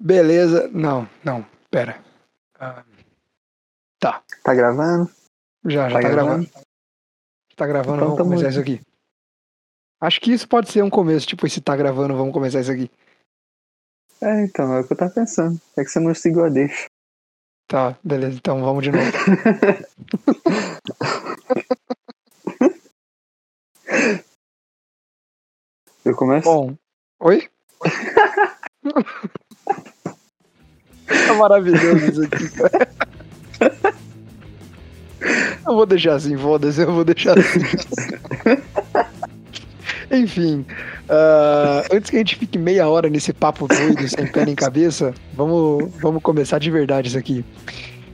Beleza. Não, não, pera. Ah, tá. Tá gravando? Já, já tá, Tá gravando. gravando? Tá gravando, Então vamos começar isso aqui. Acho que isso pode ser um começo, tipo, esse tá gravando, vamos começar isso aqui. É, então, é o que eu tava pensando. É que você não seguiu a deixa. Tá, beleza, então vamos de novo. Eu começo? Bom, oi? tá maravilhoso isso aqui, cara. Eu vou deixar assim, foda-se, eu vou deixar assim. Enfim, ah, antes que a gente fique meia hora nesse papo doido, sem pé nem cabeça, vamos, vamos começar de verdade isso aqui.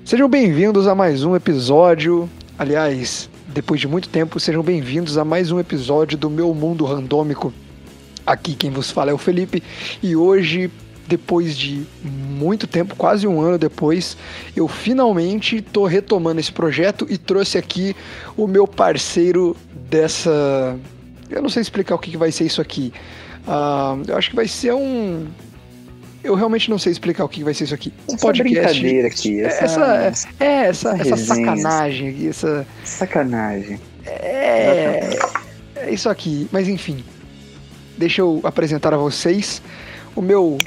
Sejam bem-vindos a mais um episódio. Aliás, depois de muito tempo, sejam bem-vindos a mais um episódio do Meu Mundo Randômico. Aqui quem vos fala é o Felipe e hoje, depois de muito tempo, quase um ano depois, eu finalmente tô retomando esse projeto e trouxe aqui o meu parceiro dessa. Eu não sei explicar o que que vai ser isso aqui. Ah, eu acho que vai ser um. Eu realmente não sei explicar o que que vai ser isso aqui. Um Essa podcast. brincadeira aqui, essa, Essa, é, essa, essa essa resenha. sacanagem aqui, essa. sacanagem. É, é isso aqui, mas enfim. Deixa eu apresentar a vocês o meu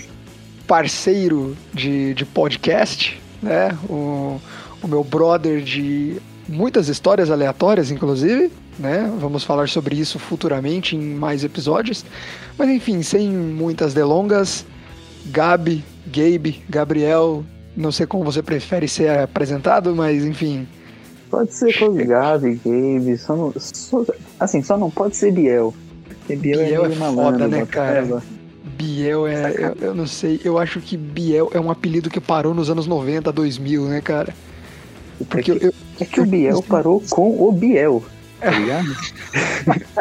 parceiro de, de podcast, né? O, o meu brother de muitas histórias aleatórias, inclusive, né? Vamos falar sobre isso futuramente em mais episódios. Mas enfim, sem muitas delongas, Gabi, Gabe, Gabriel, não sei como você prefere ser apresentado, mas enfim, Pode ser com Gabi, Gabe, só não, só- assim, só não pode ser Biel. Porque Biel, Biel é é foda, né, cara? ela. Biel é. Eu, eu não sei, eu acho que Biel é um apelido que parou nos anos 90, 2000, né, cara? Porque é, que, eu- é que o Biel parou com o Biel, tá ligado?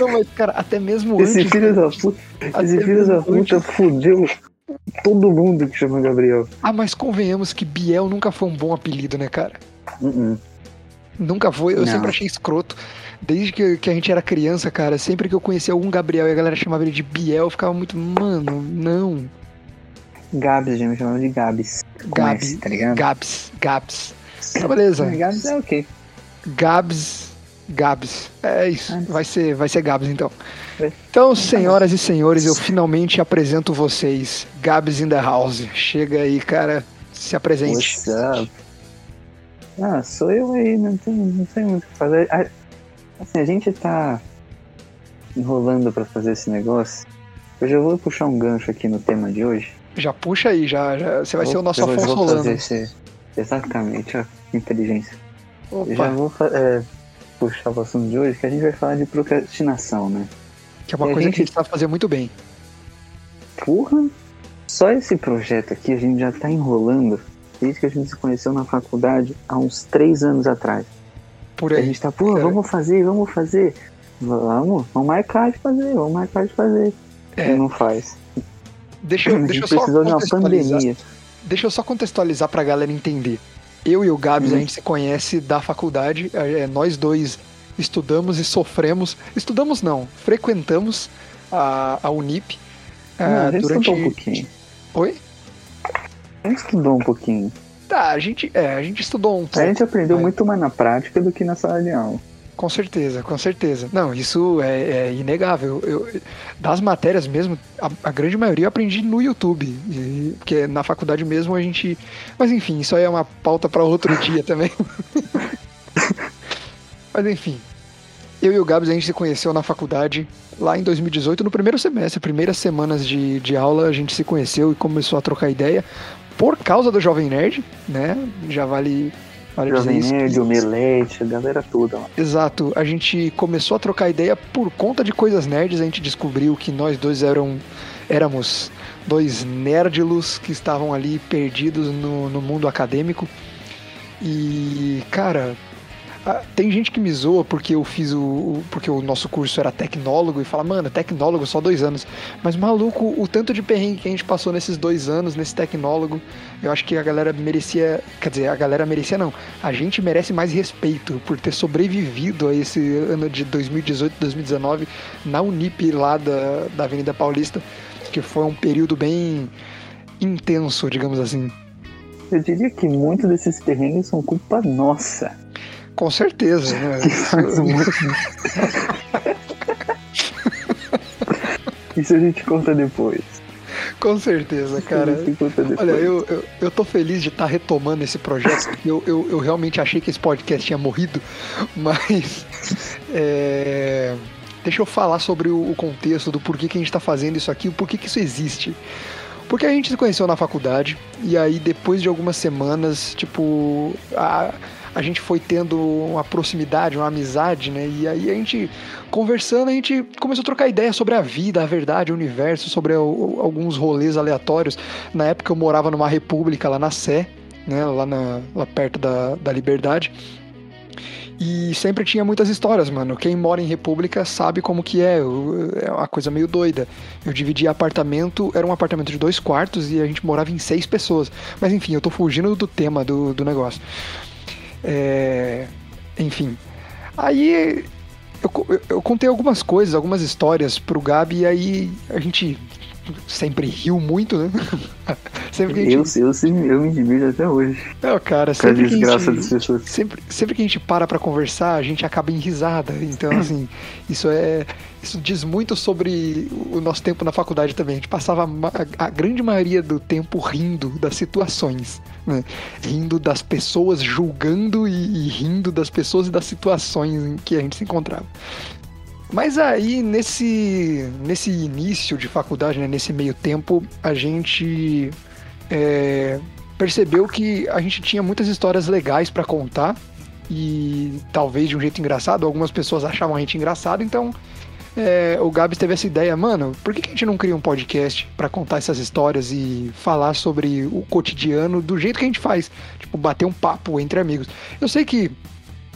Não, mas, cara, até mesmo Esse antes. filho da puta, esse filho da puta antes- fudeu todo mundo que chama Gabriel. Ah, mas convenhamos que Biel nunca foi um bom apelido, né, cara? Uh-uh. Nunca foi, eu Não. sempre achei escroto. Desde que, que a gente era criança, cara, sempre que eu conhecia algum Gabriel e a galera chamava ele de Biel, eu ficava muito, mano, não. Gabs, gente me chamava de Gabs. Com Gabi, S, tá ligado? Gabs, Gabs. Tá, beleza. Gabs é ok. Gabs. Gabs. É isso. Ah. Vai ser, vai ser Gabs então. É. Então, senhoras e senhores, eu finalmente apresento vocês. Gabs in the house. Chega aí, cara. Se apresente. What's up? Ah, sou eu aí, não tem, não sei muito o que fazer. Assim, a gente tá enrolando pra fazer esse negócio. Eu já vou puxar um gancho aqui no tema de hoje. Já puxa aí, já. já- você vai ser o nosso Eu vou- Afonso vou Solano. esse- Exatamente, ó, inteligência. Eu já Opa, vou é, puxar o assunto de hoje, que a gente vai falar de procrastinação, né? que é uma e a coisa que a gente- gente sabe fazer muito bem. Porra! Só esse projeto aqui a gente já tá enrolando desde que a gente se conheceu na faculdade há uns três anos atrás. Por A aí. gente tá, pô, Cara. vamos fazer, vamos fazer. Vamos, vamos marcar de fazer, vamos marcar de fazer. É. E não faz. Deixa, eu- a deixa eu só contextualizar. Deixa eu só contextualizar pra galera entender. Eu e o Gabs, Uhum. a gente se conhece da faculdade, é, nós dois estudamos e sofremos. Estudamos não, frequentamos a, a Unip. Não, ah, a gente durante. estudou um pouquinho. Oi? A gente estudou um pouquinho. Tá, a gente, é, a gente estudou um A pouco. gente aprendeu Mas- muito mais na prática do que na sala de aula. Com certeza, com certeza. Não, isso é, é inegável. Eu, das matérias mesmo, a, a grande maioria eu aprendi no YouTube. e- porque na faculdade mesmo a gente. Mas enfim, isso aí é uma pauta para outro dia também. Mas enfim. Eu e o Gabs a gente se conheceu na faculdade lá em 2018, no primeiro semestre, primeiras semanas de, de aula, a gente se conheceu e começou a trocar ideia por causa do Jovem Nerd, né? Já vale, vale Jovem. Nerd, Omelete, a galera toda lá. Exato, a gente começou a trocar ideia por conta de coisas nerds, a gente descobriu que nós dois eram, éramos dois nerdilos que estavam ali perdidos no, no mundo acadêmico. E, cara, tem gente que me zoa porque eu fiz o. o- porque o nosso curso era tecnólogo e fala, mano, tecnólogo só dois anos. Mas maluco, o tanto de perrengue que a gente passou nesses dois anos, nesse tecnólogo, eu acho que a galera merecia. Quer dizer, a galera merecia não. A gente merece mais respeito por ter sobrevivido a esse ano de 2018, 2019 na Unip lá da, da Avenida Paulista, que foi um período bem intenso, digamos assim. Eu diria que muitos desses perrengues são culpa nossa. Com certeza, né? Que faz muito... Isso a gente conta depois. Com certeza, cara. Isso a gente conta depois. Olha, eu, eu, eu tô feliz de estar retomando esse projeto, eu, eu, eu realmente achei que esse podcast tinha morrido, mas. é, deixa eu falar sobre o, o contexto do porquê que a gente tá fazendo isso aqui, o porquê que isso existe. Porque a gente se conheceu na faculdade, e aí depois de algumas semanas, tipo, a, a gente foi tendo uma proximidade, uma amizade, né? E aí a gente, conversando, a gente começou a trocar ideia sobre a vida, a verdade, o universo, sobre o- alguns rolês aleatórios. Na época eu morava numa república lá na Sé, né? Lá, na, lá perto da, da Liberdade. E sempre tinha muitas histórias, mano. Quem mora em república sabe como que é. É uma coisa meio doida. Eu dividia apartamento, era um apartamento de dois quartos e a gente morava em seis pessoas. Mas enfim, eu tô fugindo do tema do, do negócio. É, Enfim. Aí eu, eu- eu contei algumas coisas, algumas histórias pro Gabi e aí a gente sempre riu muito, né? sempre que a Eu, gente. eu, sim, eu me divirto até hoje. Não, cara, sempre que a desgraça gente... das pessoas. Sempre, sempre que a gente para pra conversar, a gente acaba em risada. Então, assim, isso é. Isso diz muito sobre o nosso tempo na faculdade também. A gente passava a grande maioria do tempo rindo das situações. né? Rindo das pessoas, julgando e, e rindo das pessoas e das situações em que a gente se encontrava. Mas aí, nesse, nesse início de faculdade, né, nesse meio tempo, a gente é, percebeu que a gente tinha muitas histórias legais pra contar e talvez de um jeito engraçado. Algumas pessoas achavam a gente engraçado, então é, o Gabs teve essa ideia, mano, por que, a gente não cria um podcast pra contar essas histórias e falar sobre o cotidiano do jeito que a gente faz? Tipo, bater um papo entre amigos. Eu sei que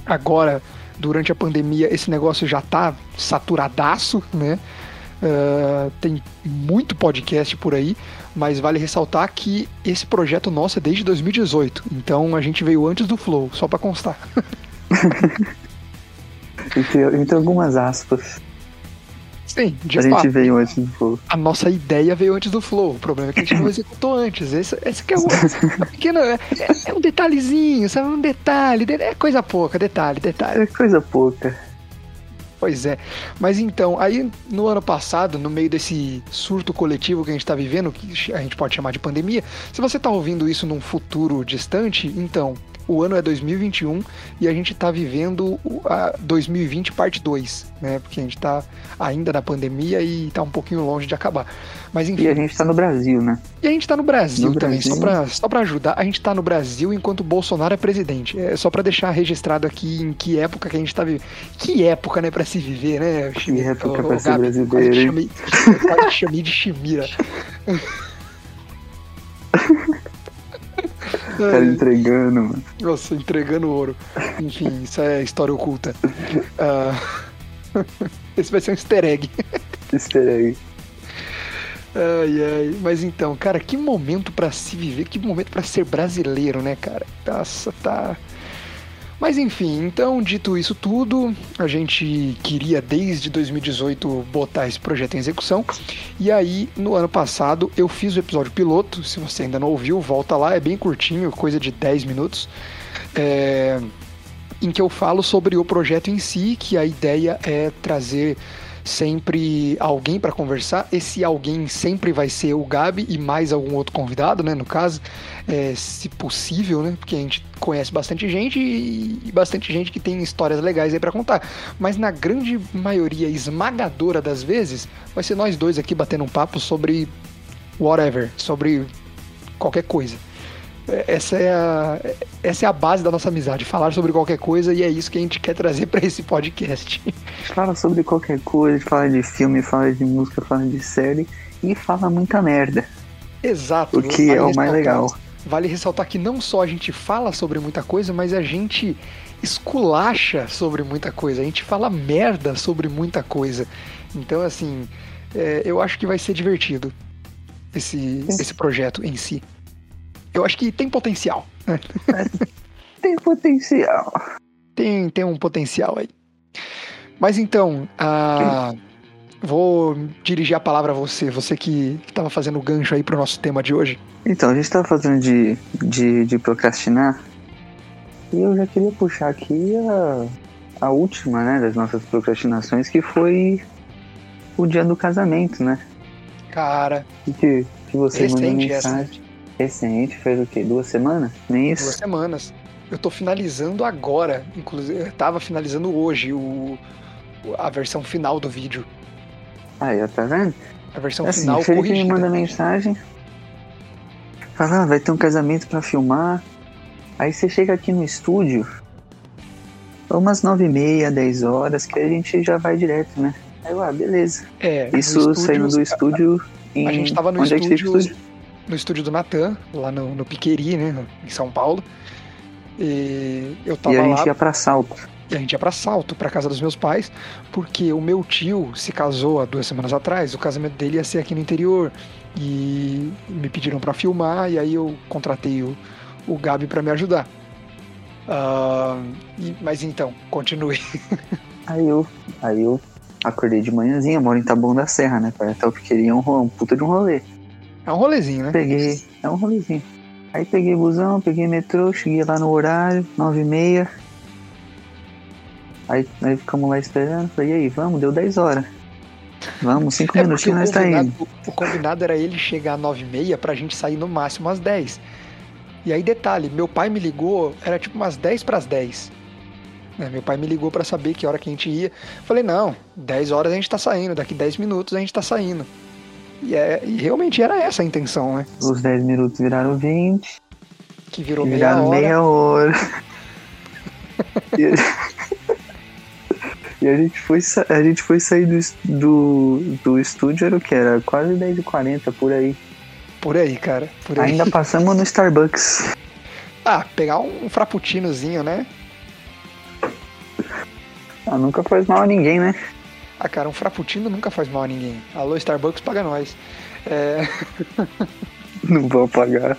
agora, durante a pandemia, esse negócio já tá saturadaço, né? Ah, tem muito podcast por aí, mas vale ressaltar que esse projeto nosso é desde 2018, então a gente veio antes do Flow, só pra constar. Entre, entre algumas aspas, Sim, de a fato. gente veio antes do fogo. a nossa ideia veio antes do flow. O problema é que a gente não executou antes. Esse, esse que é o é pequeno, é, é um detalhezinho, sabe? Um detalhe, de- é coisa pouca, detalhe, detalhe. É coisa pouca. Pois é. Mas então, aí no ano passado, no meio desse surto coletivo que a gente tá vivendo, que a gente pode chamar de pandemia, se você tá ouvindo isso num futuro distante, então, o ano é 2021 e a gente tá vivendo a 2020 parte 2, né? Porque a gente tá ainda na pandemia e tá um pouquinho longe de acabar. Mas enfim, E a gente tá no Brasil, né? e a gente tá no Brasil No também, Brasil. Só, pra, só pra ajudar. A gente tá no Brasil enquanto Bolsonaro é presidente. É só pra deixar registrado aqui em que época que a gente tá vivendo. Que época, né, pra se viver, né? Que época ô, ser brasileiro, Quase te chamei, quase te chamei de Chimira. Tá entregando, mano. Nossa, entregando ouro. Enfim, isso é história oculta. Ah, Esse vai ser um easter egg. Easter egg. Ai, ai. Mas então, cara, que momento pra se viver, que momento pra ser brasileiro, né, cara? Nossa, tá. Mas enfim, então, dito isso tudo, a gente queria desde 2018 botar esse projeto em execução. E aí, no ano passado, eu fiz o episódio piloto. Se você ainda não ouviu, volta lá, é bem curtinho, coisa de 10 minutos. É, em que eu falo sobre o projeto em si, que a ideia é trazer sempre alguém para conversar. Esse alguém sempre vai ser o Gabi e mais algum outro convidado, né? No caso, é, se possível, né? Porque a gente conhece bastante gente e, e bastante gente que tem histórias legais aí para contar. Mas na grande maioria esmagadora das vezes, vai ser nós dois aqui batendo um papo sobre whatever, sobre qualquer coisa. É, Essa é, a, essa é a base da nossa amizade, falar sobre qualquer coisa, e é isso que a gente quer trazer para esse podcast. Fala sobre qualquer coisa, fala de filme, fala de música, fala de série e fala muita merda. Exato. O que vale é o mais legal. Vale ressaltar que não só a gente fala sobre muita coisa, mas a gente esculacha sobre muita coisa, a gente fala merda sobre muita coisa. Então, assim, é, eu acho que vai ser divertido esse, esse projeto em si. Eu acho que tem potencial. né? Tem potencial. Tem, tem um potencial aí. Mas então, a- vou dirigir a palavra a você, você que estava fazendo o gancho aí pro nosso tema de hoje. Então, a gente tava falando de, de, de procrastinar. E eu já queria puxar aqui a, a última, né, das nossas procrastinações, que foi o dia do casamento, né? Cara, Que, que, você mandou recente essa. mensagem. Recente, fez o quê? Duas semanas? Nem isso? Duas semanas. Eu tô finalizando agora, inclusive, eu tava finalizando hoje o, a versão final do vídeo. Aí, ó, tá vendo? A versão assim, final Felipe me corrigida. manda mensagem. Fala, ah, vai ter um casamento pra filmar. Aí você chega aqui no estúdio. é Umas nove e meia, dez horas, que a gente já vai direto, né? Aí eu, ah, beleza. É, Isso estúdio, saindo do estúdio em... A gente tava no Onde é o no estúdio do Natan, lá no, no Piqueri, né, em São Paulo. E eu tava E a lá gente ia pra Salto. E a gente ia pra Salto, pra casa dos meus pais, porque o meu tio se casou há duas semanas atrás, o casamento dele ia ser aqui no interior. E me pediram pra filmar, e aí eu contratei o, o Gabi pra me ajudar. Ah, e- mas então, continue. Aí eu, aí eu acordei de manhãzinha, moro em Taboão da Serra, né? Pra tal que queria um, ro- um puta de um rolê. É um rolezinho, né? Peguei, é um rolezinho. Aí peguei busão, peguei metrô, cheguei lá no horário, nove e meia. Aí, aí ficamos lá esperando, falei, e aí, vamos, deu 10 horas. Vamos, cinco É porque minutinhos o nós tá indo. o combinado era ele chegar às 9h30 pra gente sair no máximo às 10. E aí, detalhe, meu pai me ligou, era tipo umas 10 pras 10. Né, Meu pai me ligou pra saber que hora que a gente ia. Falei, não, 10 horas a gente tá saindo, daqui 10 minutos a gente tá saindo. E, é, e realmente era essa a intenção, né? Os 10 minutos viraram 20, Que virou meia viraram hora. meia hora. e, a... gente foi, a gente foi sair do, do, do estúdio, era o que? Era quase 10h40 por aí. Por aí, cara. Por aí. Ainda passamos no Starbucks. Ah, pegar um frappuccinozinho, né? Ah, nunca faz mal a ninguém, né? Ah, cara, um frappuccino nunca faz mal a ninguém. Alô, Starbucks, paga nós. É, Não vou pagar.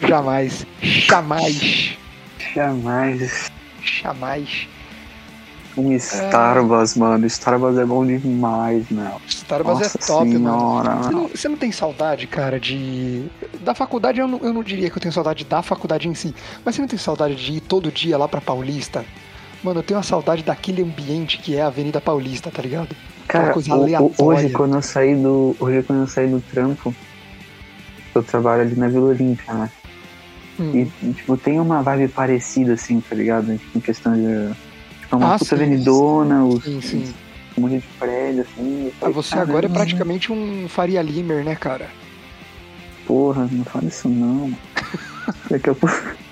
jamais. Jamais. Jamais. Jamais. Um Starbucks, mano. Starbucks é bom demais, meu. Starbucks Nossa é top, senhora, mano. Você não, você não tem saudade, cara, de. Da faculdade, eu não, eu não diria que eu tenho saudade da faculdade em si. Mas você não tem saudade de ir todo dia lá pra Paulista? Mano, eu tenho uma saudade daquele ambiente que é a Avenida Paulista, tá ligado? Cara, o- hoje quando eu saí do. Hoje quando eu saí do trampo, eu trabalho ali na Vila Olímpia, né? Hum. E, tipo, tem uma vibe parecida, assim, tá ligado? Em questão de. Tipo, uma Ah, puta sim, avenidona, os, Sim, sim. um monte de prédio, assim. eu Ah, falei, você agora é "Caramba, praticamente um Faria Limer, né, cara? Porra, não fala isso não. Daqui a pouco.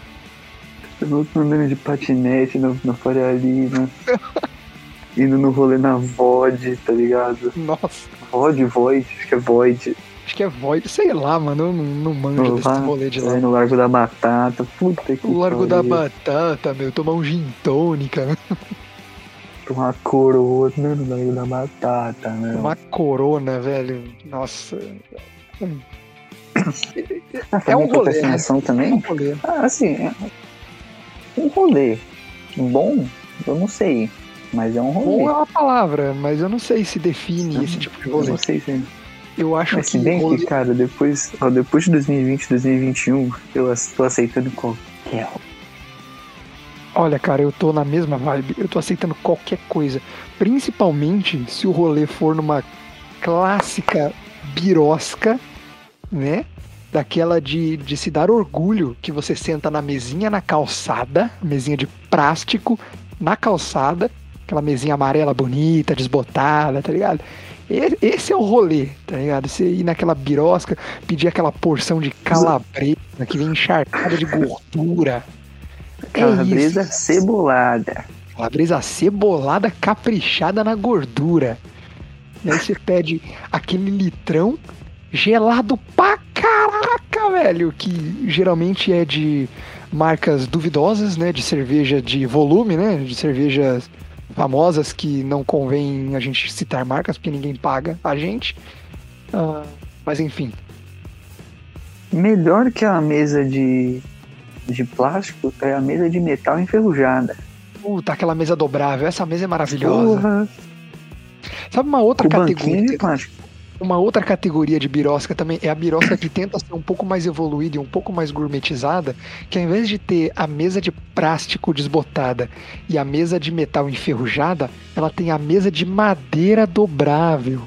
Eu vou andando de patinete na, na Faria Lima. Indo no rolê na Void, tá ligado? Nossa, Void, Void, acho que é Void. acho que é Void. Sei lá, mano, eu não, não manjo No, desse rolê de lá. é, no Largo da Batata. Puta que O Largo da. Batata, meu, tomar um gin tônica, né? Uma coroa né, no Largo da Batata, né? uma corona, velho. Nossa. Ah, é um rolê, minha procrastinação É um também? rolê. Ah, assim, é um rolê. Bom, eu não sei. Mas é um rolê. Bom é uma palavra, mas eu não sei se define esse tipo de Eu rolê. não sei se. Eu acho Mas se que bem rolê... que, cara, depois, ó, depois de 2020, 2021, eu tô aceitando qualquer. Olha, cara, eu tô na mesma vibe. Eu tô aceitando qualquer coisa. Principalmente se o rolê for numa clássica birosca, né? Daquela de, de se dar orgulho que você senta na mesinha na calçada, mesinha de plástico, na calçada, aquela mesinha amarela bonita, desbotada, tá ligado? Esse é o rolê, tá ligado? Você ir naquela birosca, pedir aquela porção de calabresa que vem encharcada de gordura. É Calabresa isso. cebolada. Calabresa cebolada caprichada na gordura. E aí você pede aquele litrão gelado pra caraca, velho. Que geralmente é de marcas duvidosas, né? De cerveja de volume, né? De cervejas famosas que não convém a gente citar marcas porque ninguém paga a gente. Ah, mas enfim. Melhor que a mesa de, de plástico é a mesa de metal enferrujada. Puta, aquela mesa dobrável. Essa mesa é maravilhosa. Porra. Sabe uma outra banquinho categoria? de plástico. Uma outra categoria de birosca também é a birosca que tenta ser um pouco mais evoluída e um pouco mais gourmetizada, que ao invés de ter a mesa de plástico desbotada e a mesa de metal enferrujada, ela tem a mesa de madeira dobrável.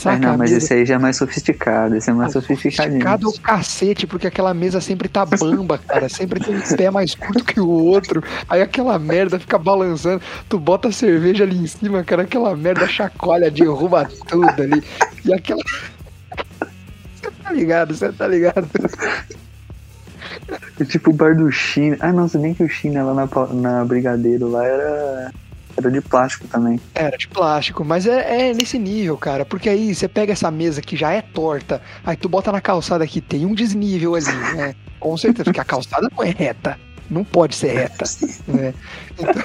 Ah, Saca? não, a mas esse aí já é mais sofisticado. Esse é mais sofisticadinho. Sofisticado é o cacete, porque aquela mesa sempre tá bamba, cara. Sempre tem um pé mais curto que o outro. Aí aquela merda fica balançando. Tu bota a cerveja ali em cima, cara. Aquela merda chacoalha, derruba tudo ali. E aquela. Você tá ligado, você tá ligado. É tipo o bar do China. Ah, não, se bem que o China lá na, na Brigadeiro lá era, era de plástico também. Era de plástico, mas é, é nesse nível, cara. Porque aí você pega essa mesa que já é torta, aí tu bota na calçada que tem um desnível ali, né? Com certeza, porque a calçada não é reta. Não pode ser reta. né? Então...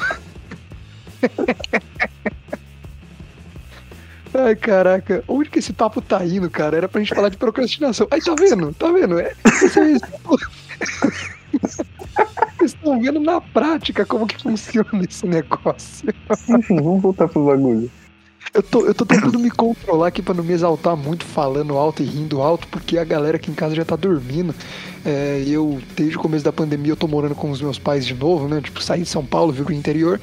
Ai, caraca, onde que esse papo tá indo, cara? Era pra gente falar de procrastinação. Aí, tá vendo? Tá vendo? É, isso aí, Vocês estão vendo na prática como que funciona esse negócio. Enfim, vamos voltar pro bagulho. Eu tô, eu tô tentando me controlar aqui pra não me exaltar muito falando alto e rindo alto, porque a galera aqui em casa já tá dormindo. É, eu, desde o começo da pandemia, eu tô morando com os meus pais de novo, né? Tipo, saí de São Paulo, vim pro interior.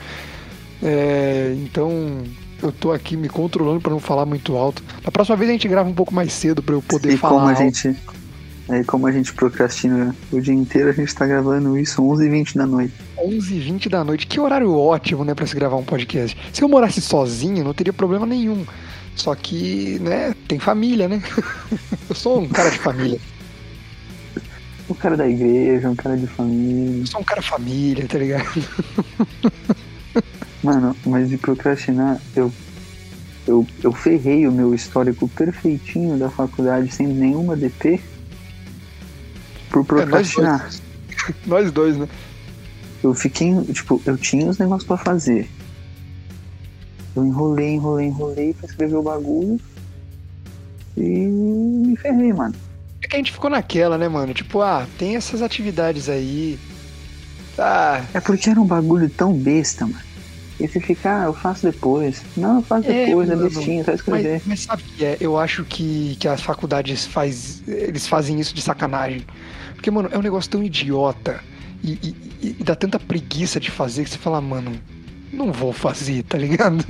É, então, eu tô aqui me controlando pra não falar muito alto. Na próxima vez a gente grava um pouco mais cedo pra eu poder E falar como a alto. gente. Aí como a gente procrastina o dia inteiro, a gente tá gravando isso 11h20 da noite. 11h20 da noite. Que horário ótimo, né, pra se gravar um podcast. Se eu morasse sozinho, não teria problema nenhum. Só que, né, tem família, né? eu sou um cara de família. Um cara da igreja, um cara de família. Eu sou um cara família, tá ligado? Mano, mas de procrastinar, eu, eu, eu ferrei o meu histórico perfeitinho da faculdade sem nenhuma DP por procrastinar. Nós dois, né? Eu fiquei, tipo, eu tinha os negócios pra fazer. Eu enrolei, enrolei, enrolei pra escrever o bagulho. E me ferrei, mano. É que a gente ficou naquela, né, mano? Tipo, ah, tem essas atividades aí. Ah, É porque era um bagulho tão besta, mano. E você fica, ah, eu faço depois. Não, eu faço É, depois, é, mano, bestinha, só escrever. mas, mas sabe o que é? Eu acho que, que as faculdades faz, eles fazem isso de sacanagem. Porque, mano, é um negócio tão idiota e, e- e- dá tanta preguiça de fazer que você fala, mano, não vou fazer, tá ligado?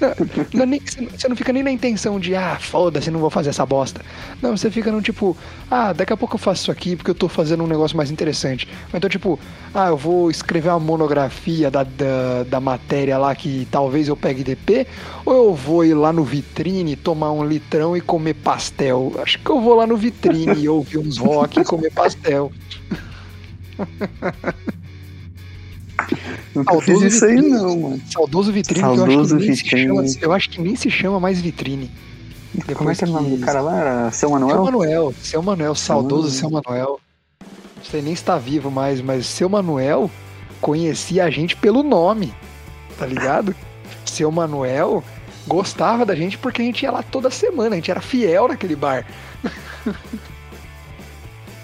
Não, não é nem- você não fica nem na intenção de, ah, foda-se, não vou fazer essa bosta. Não, você fica no tipo, ah, daqui a pouco eu faço isso aqui porque eu tô fazendo um negócio mais interessante. Então, tipo, ah, eu vou escrever uma monografia da, da, da matéria lá que talvez eu pegue DP, ou eu vou ir lá no vitrine, tomar um litrão e comer pastel. Acho que eu vou lá no vitrine e ouvir uns rock e comer pastel. Nunca fiz Saudoso isso aí vitrine. não, mano. Saudoso vitrine, que eu acho que, Saudoso nem se vitrine. chama, eu acho que nem se chama mais vitrine. Como é que era o nome do cara lá? Era Seu Manuel? Seu Manuel, seu Manuel, saudoso Manuel. seu Manuel. Não sei nem se tá vivo mais, mas seu Manuel conhecia a gente pelo nome, tá ligado? Seu Manuel gostava da gente porque a gente ia lá toda semana, a gente era fiel naquele bar.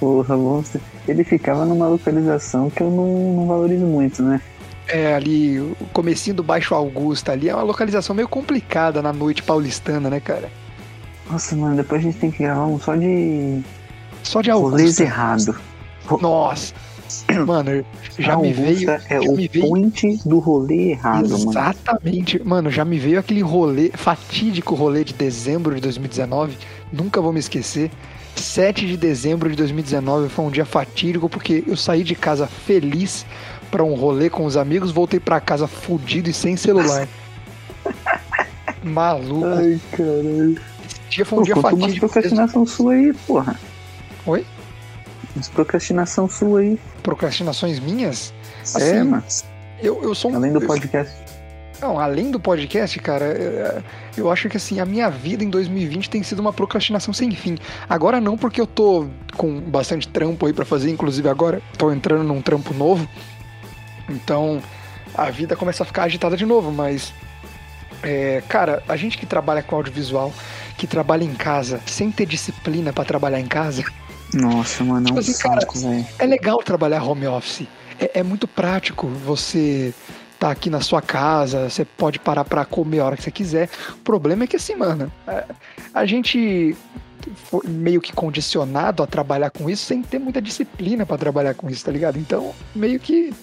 Porra, monstro. Ele ficava numa localização que eu não, não valorizo muito, né? É, ali, o comecinho do Baixo Augusta ali é uma localização meio complicada na noite paulistana, né, cara? Nossa, mano, depois a gente tem que gravar um só de Só de rolês Augusta. errado. Nossa. Mano, já me Augusta veio. é já o me veio point do rolê errado, mano. Exatamente. Mano, já me veio aquele rolê, fatídico rolê de dezembro de 2019. Nunca vou me esquecer. 7 de dezembro de 2019 foi um dia fatídico porque eu saí de casa feliz pra um rolê com os amigos, voltei pra casa fudido e sem celular. Maluco. Ai, caralho. Esse dia foi um Pô, dia fatídico. procrastinação sua aí, porra. Oi? Umas procrastinação sua aí. Procrastinações minhas? é, Assim, mano. Eu, eu sou um. Além do podcast. Não, além do podcast, cara, é, eu acho que assim, a minha vida em 2020 tem sido uma procrastinação sem fim. Agora não, porque eu tô com bastante trampo aí pra fazer, inclusive agora tô entrando num trampo novo. Então a vida começa a ficar agitada de novo, mas. é, cara, a gente que trabalha com audiovisual, que trabalha em casa, sem ter disciplina pra trabalhar em casa, Nossa, mano, é Tipo um assim, cara, é legal trabalhar home office. É, é muito prático você tá aqui na sua casa, você pode parar para comer a hora que você quiser. O problema é que assim, mano, a, gente foi meio que condicionado a trabalhar com isso sem ter muita disciplina para trabalhar com isso, tá ligado? Então, meio que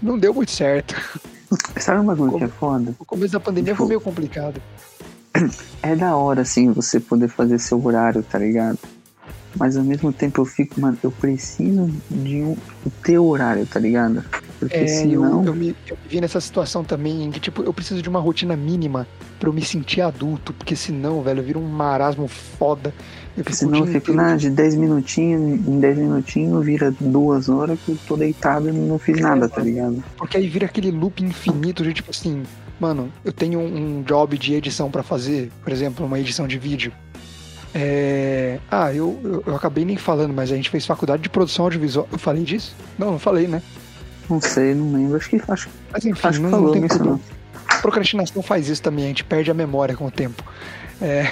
não deu muito certo. Sabe uma coisa que é foda? O começo da pandemia foi meio complicado. É da hora, assim, você poder fazer seu horário, tá ligado? Mas ao mesmo tempo eu fico, mano, eu preciso de um o teu horário, tá ligado? Porque É, senão. eu, eu, me, eu vi nessa situação também, em que, tipo, eu preciso de uma rotina mínima pra eu me sentir adulto, porque senão, velho, eu viro um marasmo foda. Eu fico Senão eu fico, na de 10 minutinhos, em 10 minutinhos vira duas horas que eu tô deitado e não fiz nada, tá ligado? Porque aí vira aquele loop infinito de tipo assim, mano, eu tenho um job de edição pra fazer, por exemplo, uma edição de vídeo. É... Ah, eu, eu, eu acabei nem falando, mas a gente fez faculdade de produção audiovisual. Eu falei disso? Não, não falei, né? Não sei, não lembro. Acho que acho, Mas enfim, acho que não, falou não problema. não. Procrastinação faz isso também, a gente perde a memória com o tempo. É,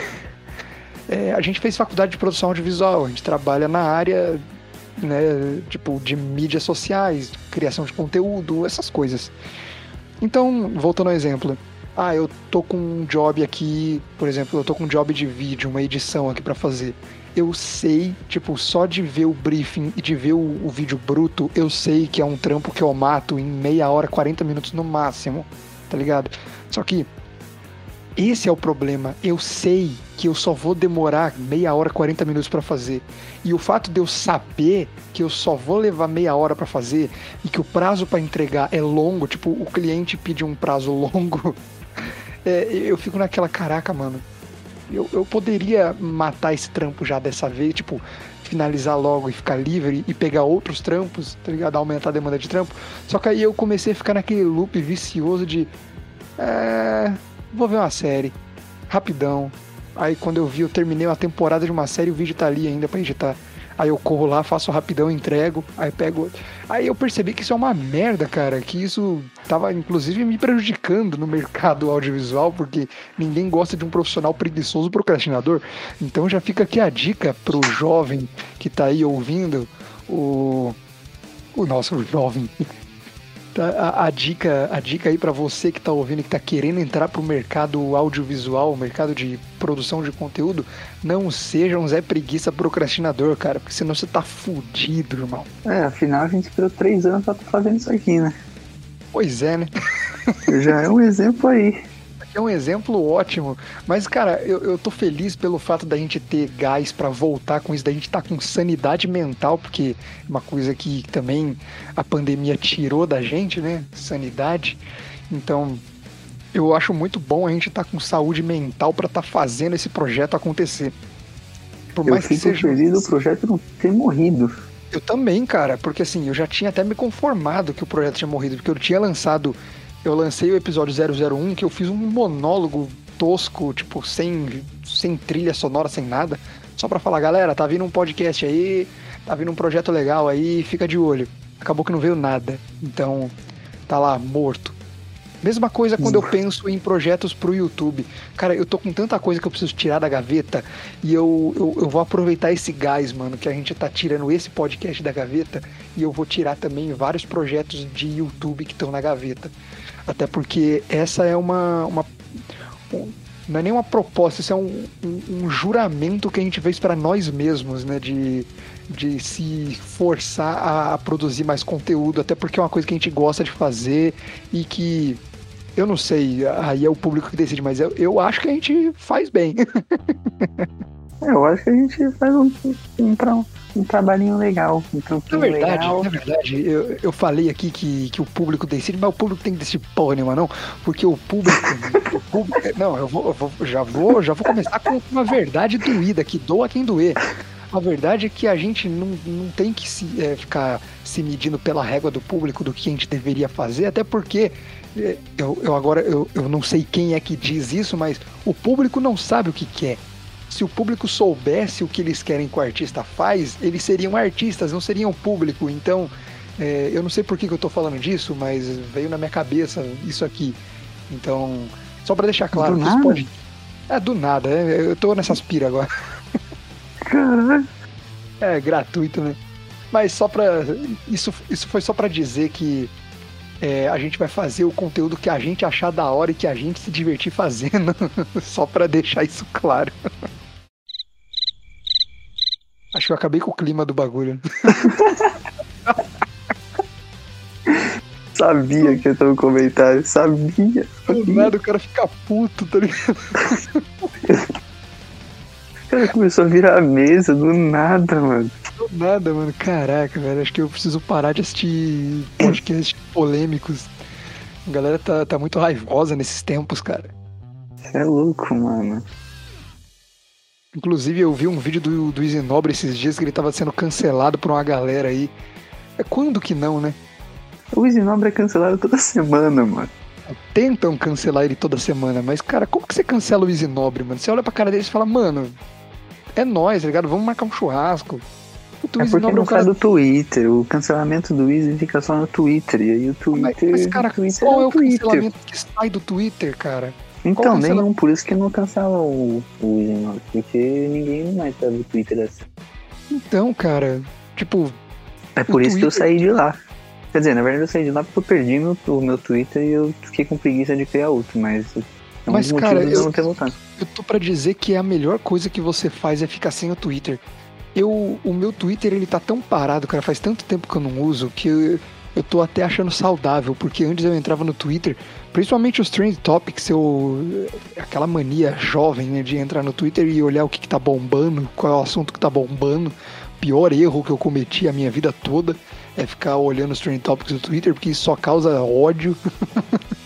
é, a gente fez faculdade de produção audiovisual, a gente trabalha na área, né, tipo, de mídias sociais, criação de conteúdo, essas coisas. Então, voltando ao exemplo, ah, eu tô com um job aqui, por exemplo, eu tô com um job de vídeo, uma edição aqui pra fazer. Eu sei, tipo, só de ver o briefing e de ver o, o vídeo bruto, eu sei que é um trampo que eu mato em meia hora, 40 minutos no máximo tá ligado? Só que esse é o problema. Eu sei que eu só vou demorar meia hora, 40 minutos pra fazer. E o fato de eu saber que eu só vou levar meia hora pra fazer e que o prazo pra entregar é longo, tipo, o cliente pede um prazo longo, é, eu fico naquela caraca, mano. Eu, eu poderia matar esse trampo já dessa vez, tipo, finalizar logo e ficar livre e pegar outros trampos, tá ligado? Aumentar a demanda de trampo. Só que aí eu comecei a ficar naquele loop vicioso de. É. Vou ver uma série. Rapidão. Aí quando eu vi, eu terminei uma temporada de uma série e o vídeo tá ali ainda pra editar. Aí eu corro lá, faço rapidão, entrego, aí pego outro. Aí eu percebi que isso é uma merda, cara. Que isso tava, inclusive, me prejudicando no mercado audiovisual, porque ninguém gosta de um profissional preguiçoso procrastinador. Então já fica aqui a dica pro jovem que tá aí ouvindo, o. O nosso jovem. A, a dica, a dica aí pra você que tá ouvindo e que tá querendo entrar pro mercado audiovisual, mercado de produção de conteúdo, não seja um Zé Preguiça procrastinador, cara, porque senão você tá fudido, irmão. É, afinal a gente esperou três anos pra tá fazendo isso aqui, né? Pois é, né? Já é um exemplo aí. É um exemplo ótimo. Mas, cara, eu, eu tô feliz pelo fato da gente ter gás pra voltar com isso, da gente tá com sanidade mental, porque é uma coisa que também a pandemia tirou da gente, né? Sanidade. Então, eu acho muito bom a gente estar com saúde mental pra estar fazendo esse projeto acontecer. Por Eu mais que fico seja. feliz do projeto não ter morrido. Eu também, cara, porque assim, eu já tinha até me conformado que o projeto tinha morrido, porque eu tinha lançado. Eu lancei o episódio 001, que eu fiz um monólogo tosco, tipo, sem, sem trilha sonora, sem nada, só pra falar, galera, tá vindo um podcast aí, tá vindo um projeto legal aí, fica de olho. Acabou que não veio nada, então tá lá, morto. Mesma coisa quando eu penso em projetos pro YouTube. Cara, eu tô com tanta coisa que eu preciso tirar da gaveta e eu, eu, eu vou aproveitar esse gás, mano, que a gente tá tirando esse podcast da gaveta e eu vou tirar também vários projetos de YouTube que estão na gaveta. Até porque essa é uma. uma um- não é nem uma proposta, isso é um, um, um juramento que a gente fez para nós mesmos, né? De, de se forçar a, a produzir mais conteúdo, até porque é uma coisa que a gente gosta de fazer e que eu não sei, aí é o público que decide, mas eu, eu acho que a gente faz bem. É, eu acho que a gente faz um, um, um trabalhinho legal, um Na verdade, legal. na verdade, eu, eu falei aqui que, que o público decide, mas o público tem que decidir porra nenhuma, não, porque o público. o público- não, eu, vou, eu vou- já vou, já vou começar com uma verdade doída, que doa quem doer. A verdade é que a gente não, não tem que se, é, ficar se medindo pela régua do público do que a gente deveria fazer, até porque é, eu, eu agora eu, eu não sei quem é que diz isso, mas o público não sabe o que quer. Se o público soubesse o que eles querem que o artista faz, eles seriam artistas, não seriam público. Então, é, eu não sei por que, que eu tô falando disso, mas veio na minha cabeça isso aqui. Então, só pra deixar claro Do nada? pode. É do nada, é, eu tô nessas pira agora. Caralho. É gratuito, né? Mas só pra. Isso, isso foi só pra dizer que É, a gente vai fazer o conteúdo que a gente achar da hora e que a gente se divertir fazendo. Só pra deixar isso claro. Acho que eu acabei com o clima do bagulho. Sabia que ia ter um comentário, sabia. Do nada o cara fica puto, tá ligado? O cara começou a virar a mesa do nada, mano. Do nada, mano. Caraca, velho. Acho que eu preciso parar de assistir podcasts polêmicos. A galera tá, tá muito raivosa nesses tempos, cara. Você é louco, mano. Inclusive, eu vi um vídeo do, do Easy Nobre esses dias que ele tava sendo cancelado por uma galera aí. É quando que não, né? O Easy Nobre é cancelado toda semana, mano. Tentam cancelar ele toda semana, mas, cara, como que você cancela o Easy Nobre, mano? Você olha pra cara dele e fala, mano, é nóis, tá ligado? Vamos marcar um churrasco. Puta, é porque não é um cara... do Twitter. O cancelamento do Easy fica só no Twitter. E aí o Twitter. Mas, mas cara, Twitter qual é é o Twitter. cancelamento que sai do Twitter, cara? Então, nenhum, por isso que não cancela o, o Porque ninguém mais tá do Twitter assim. Então, cara, tipo, É por isso que eu Twitter- saí de lá. Quer dizer, na verdade eu saí de lá porque eu perdi meu, o meu Twitter e eu fiquei com preguiça de criar outro, mas. É um Mas, cara, eu- não ter voltado. eu tô pra dizer que a melhor coisa que você faz é ficar sem o Twitter. Eu, o meu Twitter, ele tá tão parado, cara, faz tanto tempo que eu não uso que eu, eu tô até achando saudável, porque antes eu entrava no Twitter, principalmente os Trend Topics, eu, aquela mania jovem, né, de entrar no Twitter e olhar o que, que tá bombando, qual é o assunto que tá bombando. Pior erro que eu cometi a minha vida toda é ficar olhando os Trend Topics do Twitter, porque isso só causa ódio.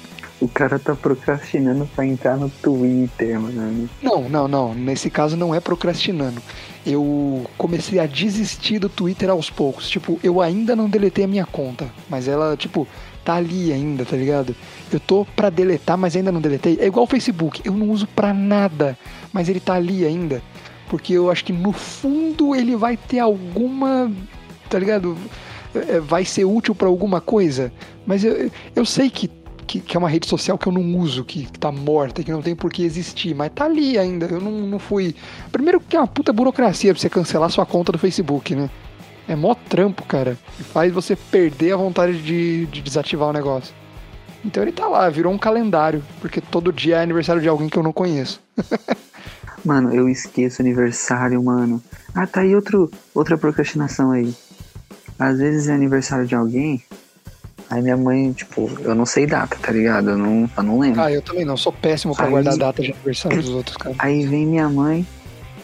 O cara tá procrastinando pra entrar no Twitter, mano. Não, não, não. Nesse caso não é procrastinando. Eu comecei a desistir do Twitter aos poucos. Tipo, eu ainda não deletei a minha conta. Mas ela, tipo, tá ali ainda, tá ligado? Eu tô pra deletar, mas ainda não deletei. É igual o Facebook. Eu não uso pra nada. Mas ele tá ali ainda. Porque eu acho que no fundo ele vai ter alguma. Tá ligado? É, Vai ser útil pra alguma coisa. Mas eu, eu sei que que, que é uma rede social que eu não uso, que, que tá morta, que não tem por que existir, mas tá ali ainda. Eu não, não fui. Primeiro que é uma puta burocracia pra você cancelar sua conta do Facebook, né? É mó trampo, cara. E faz você perder a vontade de, de desativar o negócio. Então ele tá lá, virou um calendário, porque todo dia é aniversário de alguém que eu não conheço. Mano, eu esqueço aniversário, mano. Ah, tá aí outro, outra procrastinação aí. Às vezes é aniversário de alguém, aí minha mãe, tipo, eu não sei data, tá ligado? Eu não, eu não lembro. Ah, eu também não, sou péssimo pra Aí- guardar data de aniversário dos outros, cara. Aí vem minha mãe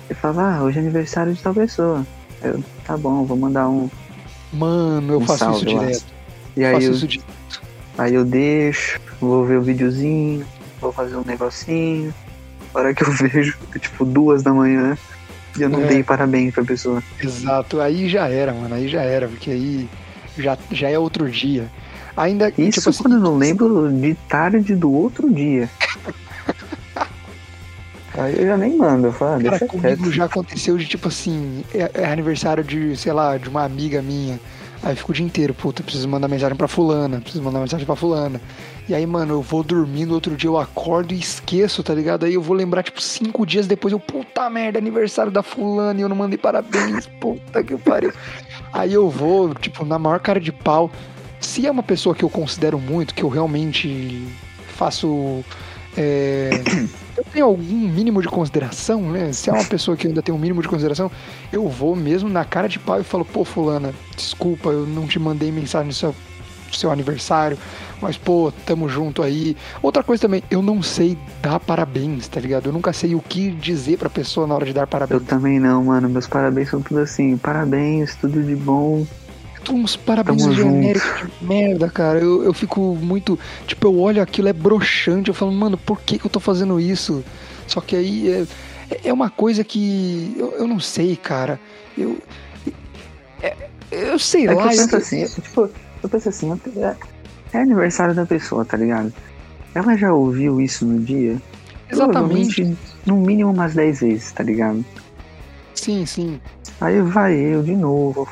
e fala, ah, hoje é aniversário de tal pessoa. Eu, tá bom, vou mandar um. Mano, eu Um faço isso lá. direto. E aí faço eu, isso de... aí eu deixo, vou ver o videozinho, vou fazer um negocinho. A hora que eu vejo, é tipo duas da manhã, e eu não É. dei parabéns pra pessoa. Exato, aí já era, mano, aí já era, porque aí já, já é outro dia. Ainda, Isso tipo assim, quando eu não lembro de tarde do outro dia. Aí eu já nem mando, eu falo, ah, cara, comigo quieto. já aconteceu de tipo assim, é, é aniversário de, sei lá, de uma amiga minha. Aí eu fico o dia inteiro, puta, preciso mandar mensagem pra fulana, preciso mandar mensagem pra fulana. E aí, mano, eu vou dormindo, outro dia eu acordo e esqueço, tá ligado? Aí eu vou lembrar, tipo, cinco dias depois, eu, puta merda, aniversário da fulana e eu não mandei parabéns, puta que pariu. Aí eu vou, tipo, na maior cara de pau. Se é uma pessoa que eu considero muito, que eu realmente faço. É, eu tenho algum mínimo de consideração, né? Se é uma pessoa que eu ainda tem um mínimo de consideração, eu vou mesmo na cara de pau e falo, pô, fulana, desculpa, eu não te mandei mensagem no seu, seu aniversário, mas pô, tamo junto aí. Outra coisa também, eu não sei dar parabéns, tá ligado? Eu nunca sei o que dizer pra pessoa na hora de dar Eu parabéns. também não, mano. Meus parabéns são tudo assim. Parabéns, tudo de bom. Uns parabéns Tamo genéricos de merda, cara. Eu, eu fico muito. Tipo, eu olho aquilo, é broxante. Eu falo, mano, por que, que eu tô fazendo isso? Só que aí é, é uma coisa que. Eu, eu não sei, cara. Eu. é- eu sei É que lá. eu eu- penso assim, eu, tipo, eu penso assim, é, é aniversário da pessoa, tá ligado? Ela já ouviu isso no dia? exatamente. No mínimo umas 10 vezes, tá ligado? Sim, sim. Aí vai eu de novo,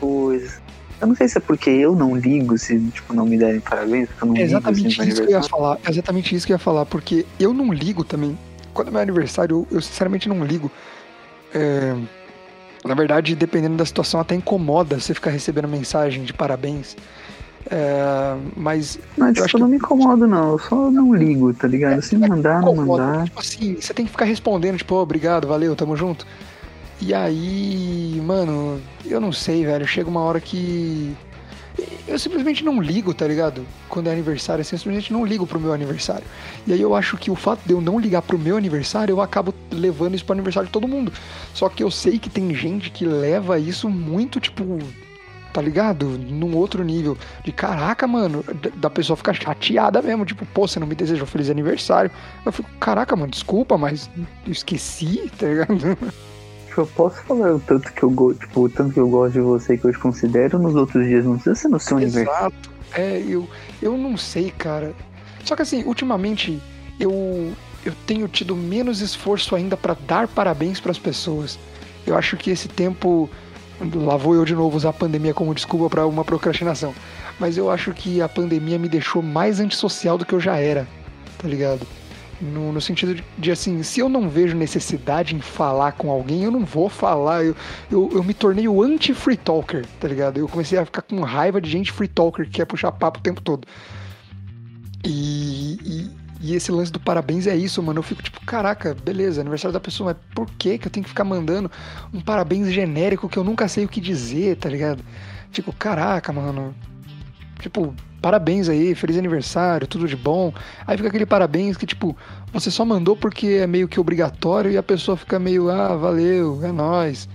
coisa. Eu não sei se é porque eu não ligo se, tipo, não me derem parabéns, porque eu não É ligo exatamente assim, pro isso que eu ia falar. É exatamente isso que eu ia falar, porque eu não ligo também. Quando é meu aniversário, eu, eu sinceramente não ligo. É, Na verdade, dependendo da situação, até incomoda você ficar recebendo mensagem de parabéns. É, mas. Não, Eu tipo, acho não que- me incomodo, não. Eu só não ligo, tá ligado? Se mandar, não mandar. Tipo assim, você tem que ficar respondendo, tipo, "Ô, obrigado, valeu, tamo junto. E aí, mano, eu não sei, velho. Chega uma hora que. Eu simplesmente não ligo, tá ligado? Quando é aniversário, assim, eu simplesmente não ligo pro meu aniversário. E aí eu acho que o fato de eu não ligar pro meu aniversário, eu acabo levando isso pro aniversário de todo mundo. Só que eu sei que tem gente que leva isso muito, tipo, tá ligado? Num outro nível. De caraca, mano, da- pessoa ficar chateada mesmo. Tipo, pô, você não me desejou feliz aniversário. Eu fico, caraca, mano, desculpa, mas eu esqueci, tá ligado? Tipo, eu posso falar o tanto que eu gosto, tipo, o tanto que eu gosto de você que eu te considero nos outros dias, não precisa ser no seu aniversário. Exato. É, eu, eu não sei, cara. Só que assim, ultimamente eu, eu tenho tido menos esforço ainda pra dar parabéns pras pessoas. Eu acho que esse tempo. Lá vou eu de novo usar a pandemia como desculpa pra uma procrastinação. Mas eu acho que a pandemia me deixou mais antissocial do que eu já era, tá ligado? No, no sentido de, de, assim, se eu não vejo necessidade em falar com alguém, eu não vou falar. Eu, eu, eu me tornei o anti-free talker, tá ligado? Eu comecei a ficar com raiva de gente free talker que quer puxar papo o tempo todo. E, e, e esse lance do parabéns é isso, mano. Eu fico tipo, caraca, beleza, aniversário da pessoa, mas por que que eu tenho que ficar mandando um parabéns genérico que eu nunca sei o que dizer, tá ligado? Tipo, caraca, mano. Tipo, parabéns aí, feliz aniversário, tudo de bom. Aí fica aquele parabéns que, tipo, você só mandou porque é meio que obrigatório e a pessoa fica meio, ah, valeu, é nóis.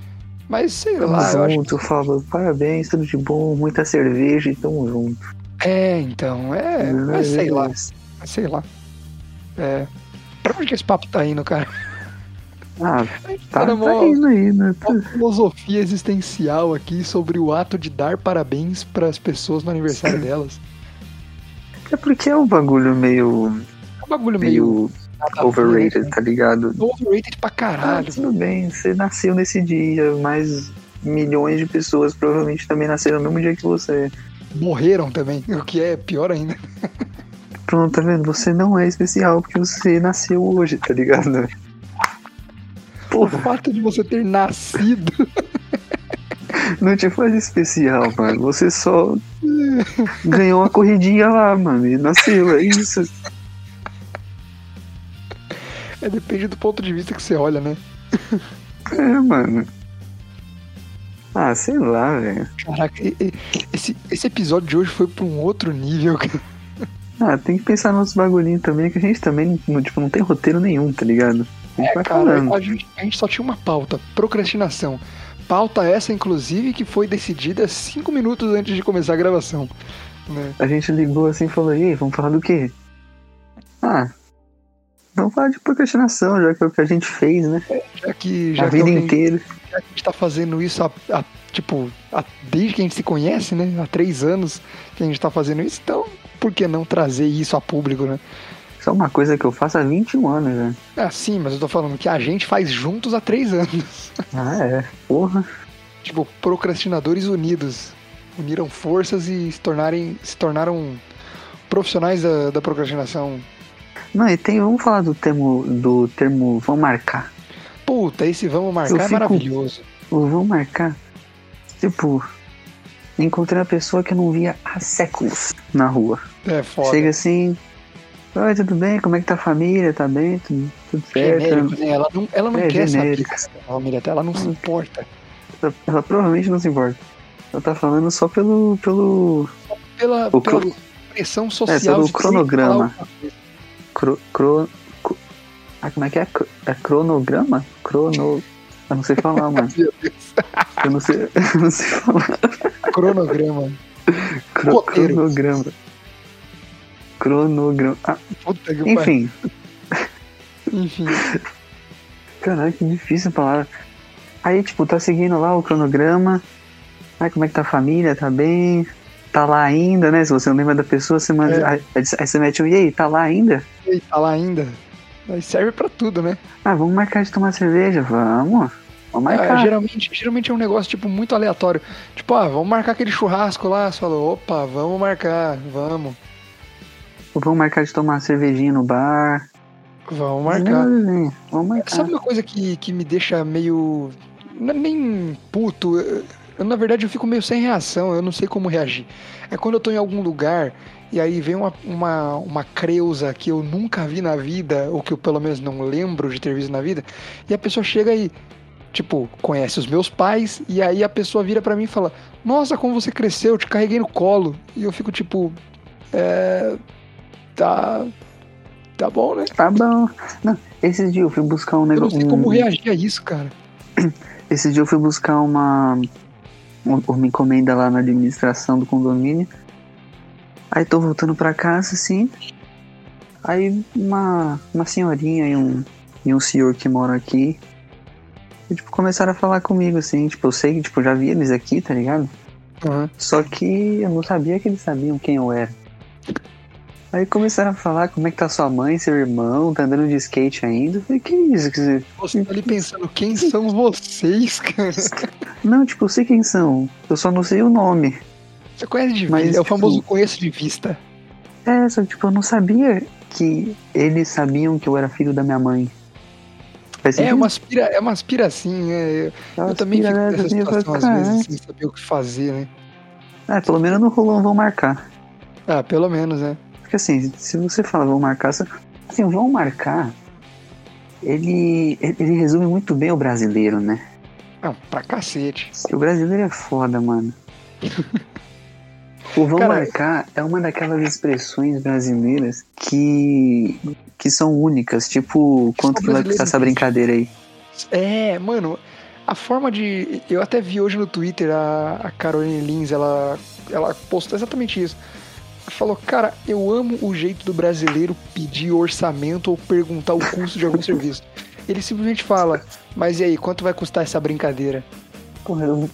Mas sei Tamo lá, acho junto, fala, parabéns, tudo de bom, muita cerveja e tamo junto. É, então, é, mas sei lá, sei lá. É. Pra onde que esse papo tá indo, cara? Ah, tá, na tá mó- indo aí, né? uma filosofia existencial aqui sobre o ato de dar parabéns pras pessoas no aniversário delas. É porque é um bagulho meio, É um bagulho meio. meio overrated, né? tá ligado? Overrated pra Ah, caralho. tudo bem, você nasceu nesse dia, mas milhões de pessoas provavelmente também nasceram no mesmo dia que você. Morreram também, o que é pior ainda. Pronto, tá vendo? Você não é especial porque você nasceu hoje, tá ligado? O Porra, fato de você ter nascido. Não te faz especial, mano. Você só ganhou uma corridinha lá, mano, e nasceu, é isso. É, depende do ponto de vista que você olha, né? É, mano. Ah, sei lá, velho. Caraca, esse, esse episódio de hoje foi pra um outro nível, cara. Ah, tem que pensar nos bagulhinhos também, que a gente também, não, tipo, não tem roteiro nenhum, tá ligado? A gente vai É, Cara, a gente, a gente só tinha uma pauta, procrastinação. Pauta essa, inclusive, que foi decidida cinco minutos antes de começar a gravação. Né? A gente ligou assim e falou, e aí, vamos falar do quê? Ah, vamos falar de procrastinação, já que é o que a gente fez, né? Já que, já a é vida alguém- inteira. já que a gente tá fazendo isso há, há, tipo, há- desde que a gente se conhece, né? Há três anos que a gente tá fazendo isso, então por que não trazer isso a público, né? Isso é uma coisa que eu faço há 21 anos, né? Ah, sim, mas eu tô falando que a gente faz juntos há três anos. Ah, é. Porra. tipo, procrastinadores unidos. Uniram forças e se, tornarem, se tornaram profissionais da, da procrastinação. Não, e tem, vamos falar do termo, do termo vamos marcar. Puta, esse vamos marcar Eu é fico- maravilhoso. O vamos marcar, tipo, encontrei uma pessoa que eu não via há séculos na rua. É foda. Chega assim, oi, tudo bem? Como é que tá a família? Tá bem? Tudo, tudo certo? Genérico, né? Ela não, ela não É, quer genérico. saber da família, ela não se importa. Ela, ela provavelmente não se importa. Ela tá falando só pelo. pelo. Pela, O pela cro- pressão É, social. pelo de ter que cronograma. Cro, cro, co- ah, como é que é? Cro- É cronograma? Crono. Eu não sei falar, mano. Eu não sei, eu não sei falar. Cronograma. Cro, cronograma. Cronograma. Ah, Puta que enfim. Enfim. Caralho, que difícil a palavra. Aí, tipo, tá seguindo lá o cronograma. Ai, como é que tá a família? Tá bem? Tá lá ainda, né? Se você não lembra da pessoa, você manda. É. Aí, aí você mete o e aí, tá lá ainda? E tá lá ainda. Aí serve pra tudo, né? Ah, vamos marcar de tomar cerveja? Vamos. Vamos Ah, marcar. geralmente, geralmente é um negócio, tipo, muito aleatório. Tipo, ah, vamos marcar aquele churrasco lá. Você falou, opa, vamos marcar, vamos. Ou Vamos marcar de tomar cervejinha no bar. Vamos marcar. Vamos marcar. Sabe uma coisa que, que me deixa meio. Não é nem puto. eu- Eu, na verdade, eu fico meio sem reação, eu não sei como reagir. É quando eu tô em algum lugar e aí vem uma, uma, uma creusa que eu nunca vi na vida, ou que eu pelo menos não lembro de ter visto na vida, e a pessoa chega e, tipo, conhece os meus pais, e aí a pessoa vira para mim e fala: Nossa, como você cresceu, eu te carreguei no colo. E eu fico tipo, é. Tá. Tá bom, né? Tá bom. Não, esses dias eu fui buscar um Eu não negócio. sei como reagir a isso, cara. Esse dia eu fui buscar uma, uma, encomenda lá na administração do condomínio. Aí tô voltando pra casa, assim. Aí uma, uma senhorinha e um, e um senhor que moram aqui. E, tipo, começaram a falar comigo, assim. Tipo, eu sei que tipo, já vi eles aqui, tá ligado? Aham. Só que eu não sabia que eles sabiam quem eu era. Aí começaram a falar como é que tá sua mãe, seu irmão, tá andando de skate ainda. Eu falei, que isso? que você- Você tá ali pensando, quem são vocês, cara? Não, tipo, eu sei quem são. Eu só não sei o nome. Você conhece de Mas, vista, é o tipo, famoso conheço de vista. É, só que tipo, eu não sabia que eles sabiam que eu era filho da minha mãe. É uma aspira, é uma aspira assim, é, eu, eu também fico nessa situação às vezes sem saber o que fazer, né? Ah, pelo menos no rolão vão marcar. Ah, pelo menos, né? Porque assim, se você fala vão marcar, assim, o vão marcar, ele, ele resume muito bem o brasileiro, né? Não, pra cacete. O brasileiro é foda, mano. O vão Cara, marcar é uma daquelas expressões brasileiras que, que são únicas. Tipo, quanto que vai custar essa brincadeira aí? É, mano, a forma de. Eu até vi hoje no Twitter a, a Caroline Lins, ela, ela postou exatamente isso. Falou, cara, eu amo o jeito do brasileiro pedir orçamento ou perguntar o custo de algum serviço. Ele simplesmente fala, mas e aí, quanto vai custar essa brincadeira? Porra, o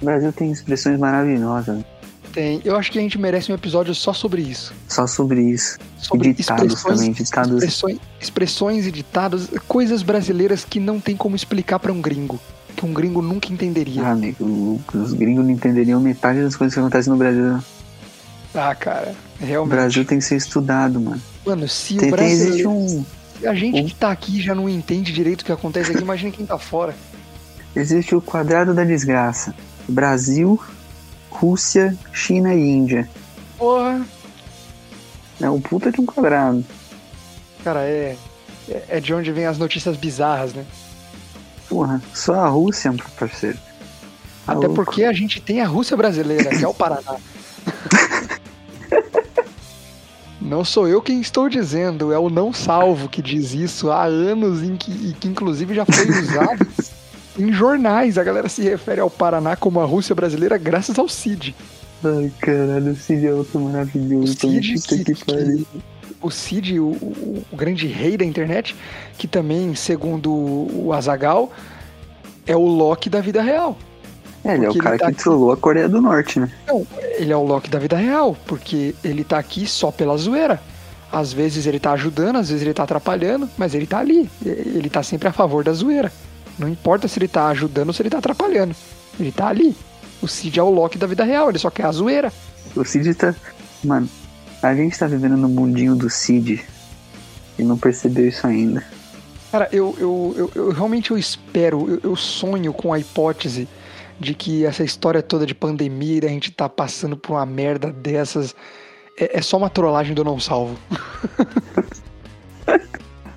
Brasil tem expressões maravilhosas. Tem. Eu acho que a gente merece um episódio só sobre isso. Só sobre isso. Sobre ditados também, ditados. expressões, expressões e ditados, coisas brasileiras que não tem como explicar pra um gringo. Que um gringo nunca entenderia. Ah, amigo, os gringos não entenderiam metade das coisas que acontecem no Brasil. Ah, cara, O realmente. Brasil tem que ser estudado, mano. Mano, se o Tem, tem, existe brasileiro. um, se A gente um- que tá aqui já não entende direito o que acontece aqui, imagina quem tá fora. existe o quadrado da desgraça. Brasil, Rússia, China e Índia. Porra, É um puta de um quadrado. cara, é. é- É de onde vem as notícias bizarras, né? Porra, só a Rússia, parceiro. Tá Até louco. porque a gente tem a Rússia brasileira, que é o Paraná. Não sou eu quem estou dizendo, é o não salvo que diz isso há anos em que, e que inclusive já foi usado em jornais. A galera se refere ao Paraná como a Rússia brasileira graças ao Cid. Ai, caralho, o Cid é outro maravilhoso. O Cid que- que pariu. O Cid, o, o- o grande rei da internet, que também, segundo o Azagal, é o Loki da vida real. É, ele é o cara tá que aqui. trollou a Coreia do Norte, né? Não, ele é o Loki da vida real, porque ele tá aqui só pela zoeira. Às vezes ele tá ajudando, às vezes ele tá atrapalhando, mas ele tá ali. Ele tá sempre a favor da zoeira. Não importa se ele tá ajudando ou se ele tá atrapalhando. Ele tá ali. O Cid é o Loki da vida real, ele só quer a zoeira. O Cid tá. Mano, a gente tá vivendo no mundinho do Cid e não percebeu isso ainda. Cara, eu, eu, eu, eu realmente eu espero, eu, eu sonho com a hipótese de que essa história toda de pandemia, a gente tá passando por uma merda dessas, é, é só uma trollagem do não salvo.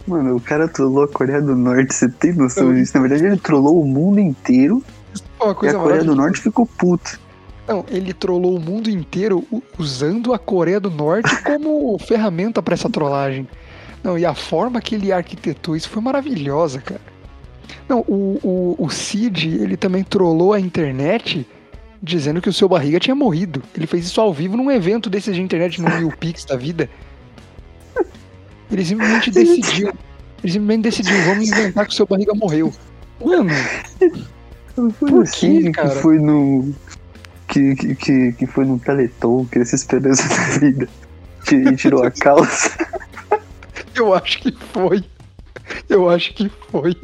Mano, o cara trollou a Coreia do Norte, você tem noção disso? Na verdade, ele trollou o mundo inteiro e a Coreia do. Norte ficou puta. Não, ele trollou o mundo inteiro usando a Coreia do Norte como ferramenta pra essa trollagem. Não, e a forma que ele arquitetou isso foi maravilhosa, cara. Não, o, o, o Cid, ele também trollou a internet dizendo que o seu barriga tinha morrido. Ele fez isso ao vivo num evento desses de internet no Mil Pix da vida. Ele simplesmente decidiu. Ele simplesmente decidiu, vamos inventar que o seu barriga morreu. Mano, Foi Por o quê, Cid cara? que foi no. Que, que, que, que foi no Teleton, que essa esperança da vida. E tirou a calça. Eu acho que foi. Eu acho que foi.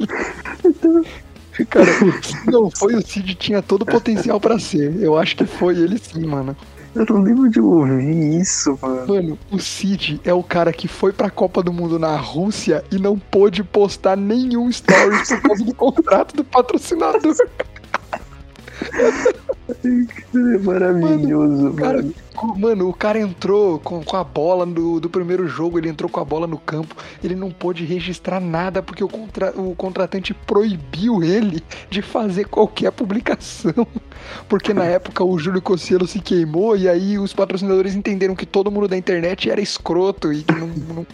Cara, se não foi o Cid, tinha todo o potencial pra ser. Eu acho que foi ele sim, mano. Eu não lembro de ouvir isso, mano. Mano, o Cid é o cara que foi pra Copa do Mundo na Rússia e não pôde postar nenhum stories por causa do contrato do patrocinador. É maravilhoso, mano. Cara, mano, o cara entrou com, com a bola do, do primeiro jogo, ele entrou com a bola no campo, ele não pôde registrar nada porque o, contra, o contratante proibiu ele de fazer qualquer publicação. Porque na época o Júlio Cossielo se queimou e aí os patrocinadores entenderam que todo mundo da internet era escroto e que não, não,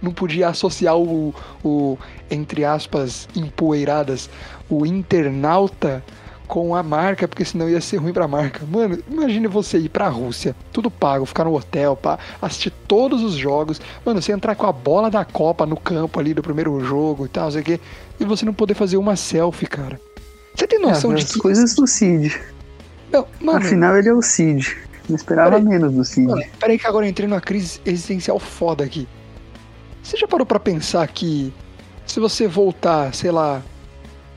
não podia associar o, o, entre aspas, empoeiradas, o internauta com a marca, porque senão ia ser ruim pra marca. Mano, imagine você ir pra Rússia, tudo pago, ficar no hotel, pá, assistir todos os jogos. Mano, você entrar com a bola da Copa no campo ali do primeiro jogo e tal, não sei o quê, e você não poder fazer uma selfie, cara. Você tem noção é, de que. coisas do Cid. Não, mano, Afinal, ele é o Cid. Não esperava Peraí. menos do Cid. Mano, peraí que agora eu entrei numa crise existencial foda aqui. Você já parou pra pensar que se você voltar, sei lá,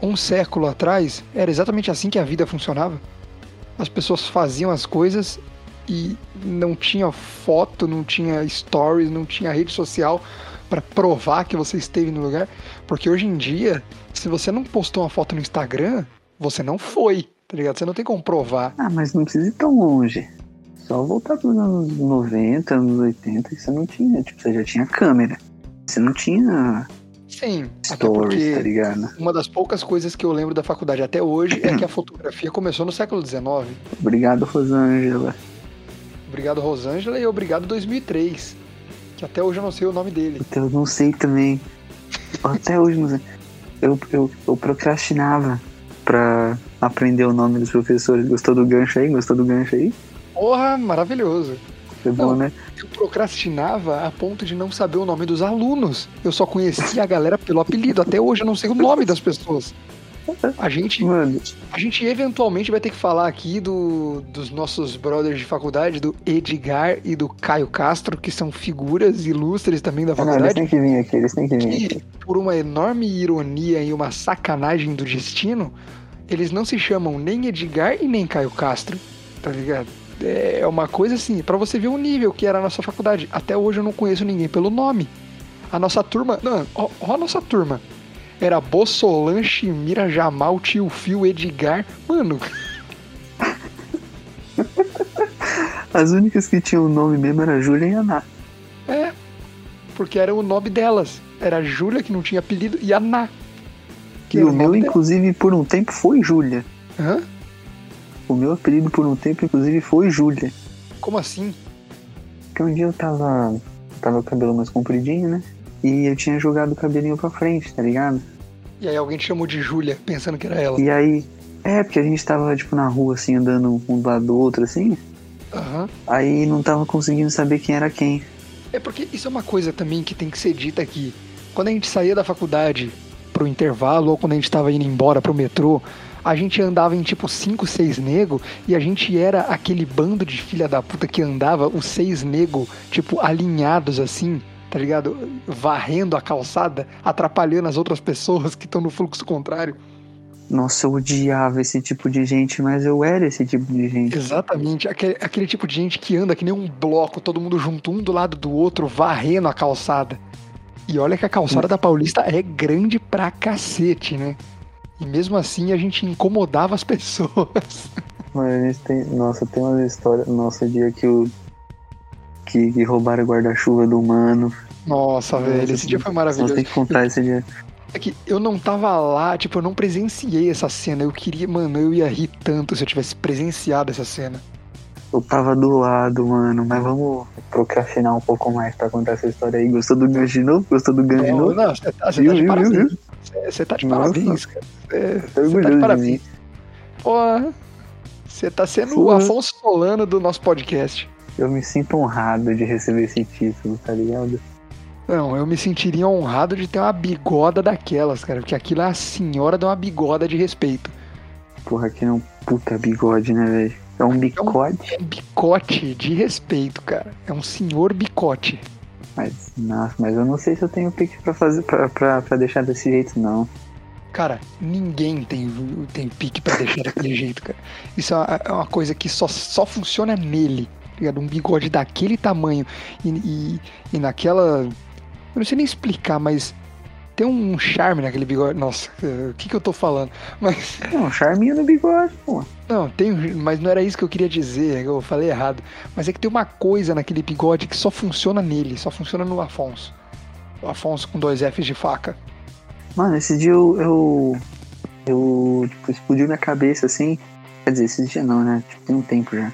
um século atrás, era exatamente assim que a vida funcionava? As pessoas faziam as coisas e não tinha foto, não tinha stories, não tinha rede social pra provar que você esteve no lugar. Porque hoje em dia, se você não postou uma foto no Instagram, você não foi, tá ligado? Você não tem como provar. Ah, mas não precisa ir tão longe. Só voltar pros anos 90, anos 80, e você não tinha. Tipo, você já tinha câmera. Você não tinha Sim, até stories, porque tá ligado? Uma das poucas coisas que eu lembro da faculdade até hoje é que a fotografia começou no século XIX. Obrigado, Rosângela. Obrigado, Rosângela, e obrigado 2003. Que até hoje eu não sei o nome dele. Eu não sei também. Até hoje não sei. Eu, eu, eu procrastinava pra aprender o nome dos professores. Gostou do gancho aí? Gostou do gancho aí? Porra, maravilhoso. Foi bom, Não. né? Eu procrastinava a ponto de não saber o nome dos alunos. Eu só conhecia a galera pelo apelido. Até hoje eu não sei o nome das pessoas. A gente, Mano, a gente eventualmente vai ter que falar aqui do, dos nossos brothers de faculdade, do Edgar e do Caio Castro, que são figuras ilustres também da não, eles faculdade. têm que vir aqui, eles têm que vir aqui. que, por uma enorme ironia e uma sacanagem do destino, eles não se chamam nem Edgar e nem Caio Castro, tá ligado? É uma coisa assim, pra você ver o nível que era a nossa faculdade. Até hoje eu não conheço ninguém pelo nome. A nossa turma, não, ó, ó a nossa turma. Era Bossolan, Chimira, Jamal, Tio Fio, Edgar. Mano, As únicas que tinham nome mesmo era Júlia e Aná. é. Porque era o nome delas. Era Júlia, que não tinha apelido, e a Ná. que E o meu, dela. inclusive, por um tempo foi Júlia. Hã? O meu apelido por um tempo, inclusive, foi Júlia. Como assim? Porque um dia eu tava. Tava com o cabelo mais compridinho, né? E eu tinha jogado o cabelinho pra frente, tá ligado? E aí alguém te chamou de Júlia, pensando que era ela. E aí. É, porque a gente tava, tipo, na rua, assim, andando um do lado do outro, assim. Aham. Aí não tava conseguindo saber quem era quem. É porque isso é uma coisa também que tem que ser dita aqui. Quando a gente saía da faculdade pro intervalo ou quando a gente tava indo embora pro metrô, a gente andava em tipo 5, 6 nego e a gente era aquele bando de filha da puta que andava, os seis nego, tipo, alinhados assim, tá ligado? Varrendo a calçada, atrapalhando as outras pessoas que estão no fluxo contrário. Nossa, eu odiava esse tipo de gente, mas eu era esse tipo de gente. Exatamente, aquele, aquele tipo de gente que anda que nem um bloco, todo mundo junto, um do lado do outro, varrendo a calçada. E olha que a calçada da Paulista é grande pra cacete, né? E mesmo assim a gente incomodava as pessoas. Mas tem. Nossa, tem umas histórias. Nossa, o dia que o. Que, que roubaram o guarda-chuva do mano. Nossa, velho, esse dia foi maravilhoso. tem que contar esse dia. É que eu não tava lá, tipo, eu não presenciei essa cena. Eu queria, mano, eu ia rir tanto se eu tivesse presenciado essa cena. Eu tava do lado, mano, mas vamos procrastinar um pouco mais pra contar essa história aí. Gostou do gancho de novo? Gostou do gancho de novo? não, você tá, você Viu, tá viu, viu, viu? Você- tá de Nossa. parabéns, cara. Você tá de parabéns. Porra, você tá sendo o. Afonso Solano do nosso podcast. Eu me sinto honrado de receber esse título, tá ligado? Não, eu me sentiria honrado de ter uma bigoda daquelas, cara, porque aquilo é a senhora de uma bigoda de respeito. Porra, que não puta bigode, né, velho? É um bigode, É um bicote de respeito, cara. É um senhor bicote. Mas, nossa, mas eu não sei se eu tenho pique pra fazer, pra, pra, pra deixar desse jeito, não. Cara, ninguém tem, tem pique pra deixar daquele jeito, cara. Isso é uma, é uma coisa que só, só funciona nele, tá ligado? Um bigode daquele tamanho e, e, e naquela. Eu não sei nem explicar, mas tem um charme naquele bigode. Nossa, o que, que eu tô falando? Mas. Não, charminho no bigode, pô. Não, tem, mas não era isso que eu queria dizer, eu falei errado. Mas é que tem uma coisa naquele bigode que só funciona nele, só funciona no Afonso. O Afonso com dois Fs de faca. Mano, esse dia eu. Eu, eu tipo, explodiu minha cabeça assim. Quer dizer, esse dia não, né? Tipo, tem um tempo já.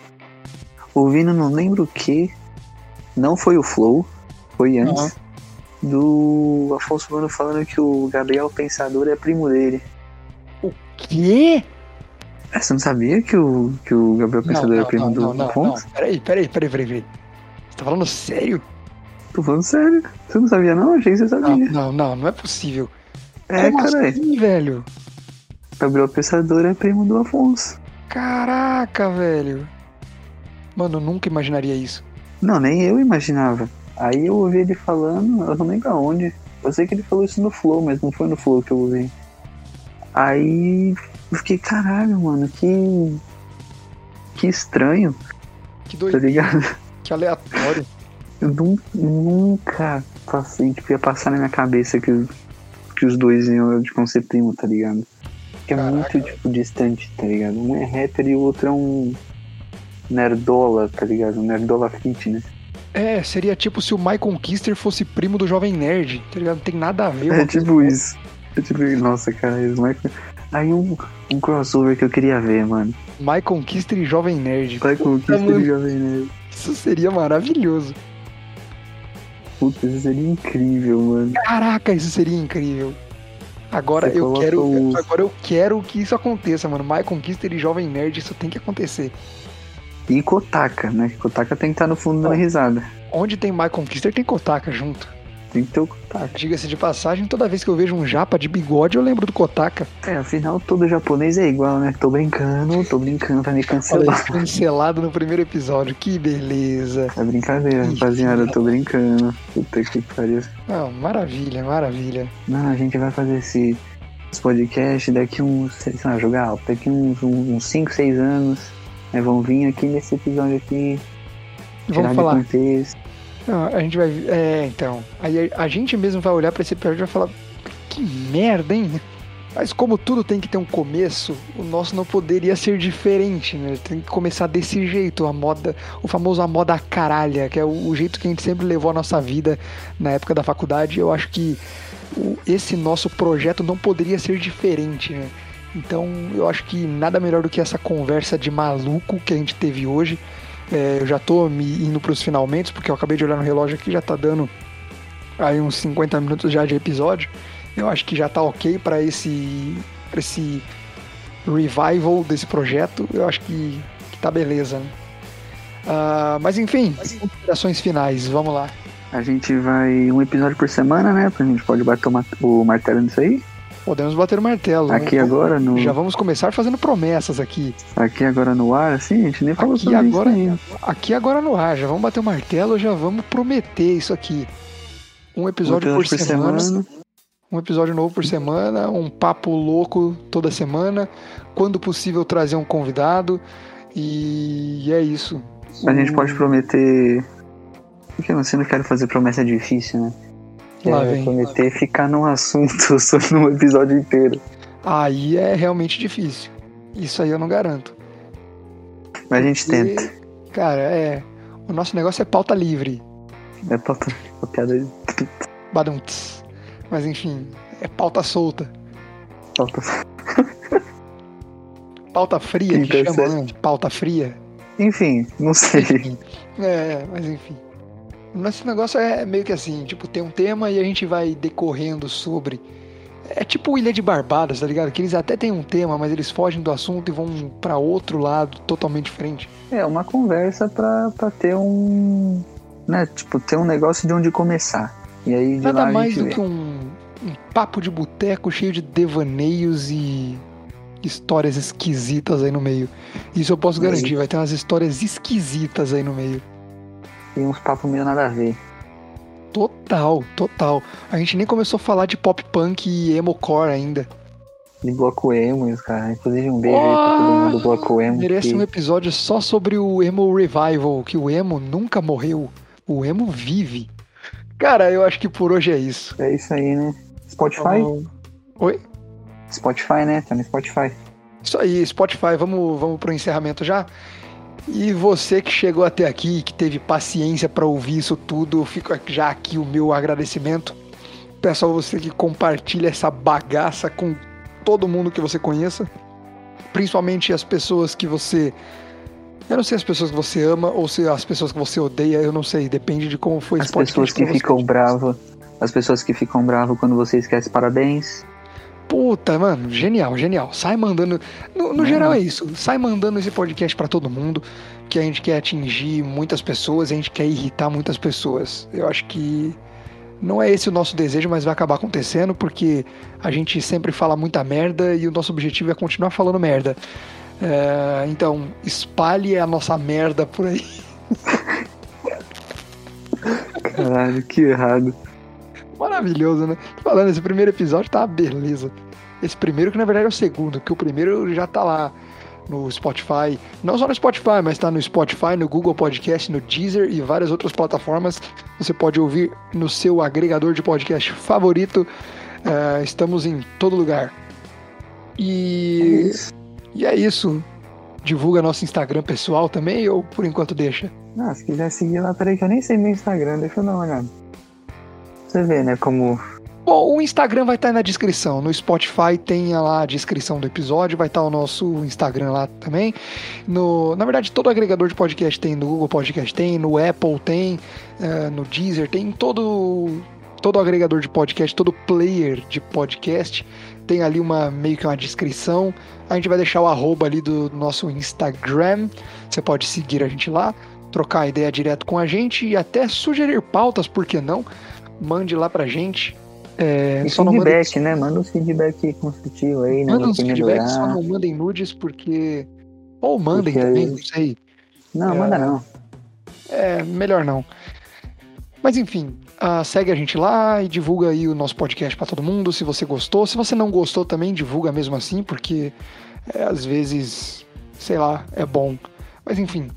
Ouvindo não lembro o que. Não foi o Flow, foi antes. Do Afonso Mano falando que o Gabriel Pensador é primo dele. O quê? É, Você não sabia que o, que o Gabriel Pensador é primo do Afonso? Peraí, peraí, peraí, peraí, peraí. Você tá falando sério? Tô falando sério. Você não sabia não? Achei que você Não, sabia. não, não, não é possível. é, Como cara. assim, velho? Gabriel Pensador é primo do Afonso. Caraca, velho. Mano, eu nunca imaginaria isso. Não, nem eu imaginava. Aí eu ouvi ele falando, eu não lembro aonde. Eu sei que ele falou isso no Flow, mas não foi no Flow que eu ouvi. Aí eu fiquei, caralho, mano, que. Que estranho, Que tá doido, ligado? que aleatório. Eu nu- nunca passei, tipo, ia passar na minha cabeça que, os- que os dois iam de ser primo, tá ligado? Que é muito, tipo, distante, tá ligado? Um é rapper e o outro é um nerdola, tá ligado? Um nerdola fitness. É, seria tipo se o Michael Kister fosse primo do Jovem Nerd, tá ligado? Não tem nada a ver. É tipo coisa isso. É tipo, nossa, cara, eles marcam. Aí um, um crossover que eu queria ver, mano. Michael Kister e Jovem Nerd. Puta, Kister e Jovem Nerd. Isso seria maravilhoso. Puta, isso seria incrível, mano. Caraca, isso seria incrível. Agora Você eu quero, o- agora eu quero que isso aconteça, mano. Michael Kister e Jovem Nerd, isso tem que acontecer. E Kotaka, né? Kotaka tem que estar no fundo Ó. risada. Onde tem Michael Kister tem Kotaka junto. Tem que ter o Kotaka. Diga-se de passagem, toda vez que eu vejo um japa de bigode, eu lembro do Kotaka. É, afinal todo japonês é igual, né? Tô brincando, tô brincando pra me Olha, cancelar. cancelado no primeiro episódio. Que beleza. É brincadeira, Ih, rapaziada, tô brincando. Puta que pariu. Não, maravilha, maravilha. Não, a gente vai fazer esse, esse podcast daqui uns, sei lá, jogar alto, daqui uns 5, 6 anos. Né, vão vir aqui nesse episódio aqui, Vamos falar. contexto. Não, a gente vai. É, então. Aí a, a gente mesmo vai olhar pra esse episódio e vai falar: que merda, hein? Mas como tudo tem que ter um começo, o nosso não poderia ser diferente, né? Tem que começar desse jeito, a moda, o famoso a moda caralha, que é o, o jeito que a gente sempre levou a nossa vida na época da faculdade. Eu acho que o- esse nosso projeto não poderia ser diferente, né? Então eu acho que nada melhor do que essa conversa de maluco que a gente teve hoje. É, eu já tô me indo pros finalmente, porque eu acabei de olhar no relógio aqui, já tá dando aí uns 50 minutos já de episódio. Eu acho que já tá ok para esse, pra esse revival desse projeto. Eu acho que, que tá beleza, né? Ah, mas enfim, considerações finais, vamos lá. A gente vai um episódio por semana, né? A gente pode bater o martelo nisso aí. Podemos bater o martelo. Aqui né? agora no. Já vamos começar fazendo promessas aqui. Aqui agora no ar, assim, a gente nem falou Aqui sobre agora- isso ainda. Aqui agora no ar, já vamos bater o martelo, já vamos prometer isso aqui. Um episódio, por, semana, um episódio novo por semana, um papo louco toda semana, quando possível trazer um convidado e é isso. A gente pode prometer. Porque você não quer fazer promessa difícil, né? Lá É vem. prometer ficar num assunto só num episódio inteiro. Aí é realmente difícil. Isso aí eu não garanto. Mas a gente Porque, tenta. Cara, é. O nosso negócio é pauta livre. É pra piada de. Badum-ts. Mas enfim, é pauta solta. Falta- Pauta fria que chama, né? Pauta fria. Enfim, não sei. Enfim. É, mas enfim. Nosso negócio é meio que assim, tipo, tem um tema e a gente vai decorrendo sobre. É tipo Ilha de Barbados, tá ligado? Que eles até têm um tema, mas eles fogem do assunto e vão pra outro lado totalmente diferente. É uma conversa pra, pra ter um. Né? Tipo, ter um negócio de onde começar. E aí de lá Nada a mais do vê. que um, um papo de boteco cheio de devaneios e histórias esquisitas aí no meio. Isso eu posso garantir, vai ter umas histórias esquisitas aí no meio. E uns papos meio nada a ver. Total, total. A gente nem começou a falar de pop punk e emo-core ainda. De bloco emo, e os caras. Inclusive um beijo aí pra todo mundo do bloco emo. Merece que- um episódio só sobre o emo revival, que o emo nunca morreu. O emo vive. Cara, eu acho que por hoje é isso. É isso aí, né? Spotify? Vamos- Oi? Spotify, né? Tá no Spotify. Isso aí, Spotify, vamos, vamos pro encerramento já. E você que chegou até aqui, que teve paciência para ouvir isso tudo, fica já aqui o meu agradecimento. Peço a você que compartilhe essa bagaça com todo mundo que você conheça, principalmente as pessoas que você eu não sei as pessoas que você ama ou se as pessoas que você odeia, eu não sei, depende de como foi As pessoas que ficam bravas. As pessoas que ficam bravas quando você esquece parabéns. Puta, mano, genial, genial. Sai mandando. No, no É. geral é isso. Sai mandando esse podcast pra todo mundo. Que a gente quer atingir muitas pessoas, a gente quer irritar muitas pessoas. Eu acho que não é esse o nosso desejo, mas vai acabar acontecendo porque a gente sempre fala muita merda e o nosso objetivo é continuar falando merda. É, então, espalhe a nossa merda por aí. Caralho, que errado. Maravilhoso, né? Tô falando, esse primeiro episódio tá uma beleza. Esse primeiro que na verdade é o segundo, que o primeiro já tá lá no Spotify. Não só no Spotify, mas tá no Spotify, no Google Podcast, no Deezer e várias outras plataformas. Você pode ouvir no seu agregador de podcast favorito. É, estamos em todo lugar. E, e é isso. Divulga nosso Instagram pessoal também ou por enquanto deixa? Ah, se quiser seguir lá, peraí que eu nem sei meu Instagram, deixa eu dar uma olhada. Você vê, né, como Bom, o Instagram vai estar na descrição. No Spotify tem lá a descrição do episódio, vai estar o nosso Instagram lá também. No, na verdade, todo agregador de podcast tem, no Google Podcast tem, no Apple tem, eh, no Deezer tem, todo todo agregador de podcast, todo player de podcast tem ali uma meio que uma descrição. A gente vai deixar o arroba ali do nosso Instagram. Você pode seguir a gente lá, trocar ideia direto com a gente e até sugerir pautas, por que não? Mande lá pra gente. É, E só não manda, feedback, né? Manda um feedback construtivo aí, né? manda uns que feedbacks, só não mandem nudes, porque. Ou mandem Porque também, não sei. Não, É. manda não. É, melhor não. Mas enfim, ah, segue a gente lá e divulga aí o nosso podcast pra todo mundo, se você gostou. Se você não gostou também, divulga mesmo assim, porque é, às vezes, sei lá, é bom. Mas enfim.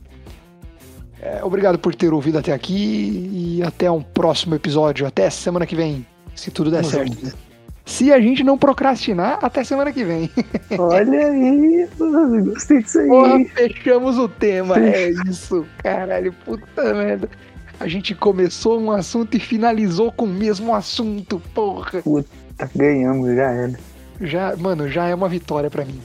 É, obrigado por ter ouvido até aqui e até um próximo episódio. Até semana que vem, se tudo der certo. Se a gente não procrastinar, até semana que vem. Olha aí, gostei disso aí. Porra, fechamos o tema. É isso, caralho, puta merda. A gente começou um assunto e finalizou com o mesmo assunto, porra. Tá, ganhamos, já era. Já, mano, já é uma vitória pra mim.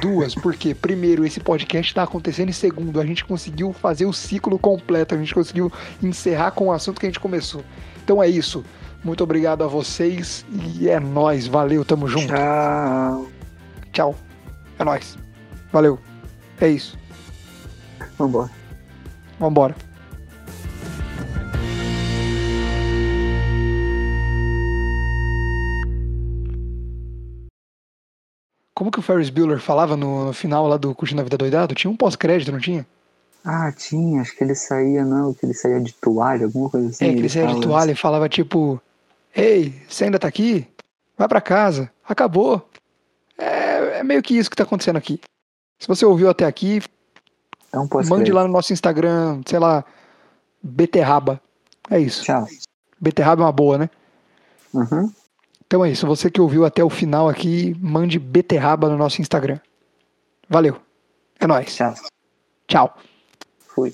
Duas, porque primeiro, esse podcast tá acontecendo e segundo, a gente conseguiu fazer o ciclo completo, a gente conseguiu encerrar com o assunto que a gente começou. Então é isso. Muito obrigado a vocês e é nóis. Valeu, tamo junto. Tchau. Tchau. É nóis. Valeu. É isso. Vambora. Vambora. Como que o Ferris Bueller falava no, no final lá do Curtindo a Vida Doidado? Tinha um pós-crédito, não tinha? Ah, tinha, acho que ele saía, não, que ele saía de toalha, alguma coisa assim. é, que ele saía de toalha e falava tipo: Ei, você ainda tá aqui? Vai pra casa. Acabou. É, é meio que isso que tá acontecendo aqui. Se você ouviu até aqui, É um mande lá no nosso Instagram, sei lá, beterraba. É isso. Tchau. Beterraba é uma boa, né? Uhum. Então é isso. Você que ouviu até o final aqui, mande beterraba no nosso Instagram. Valeu. É nóis. Tchau. Tchau. Fui.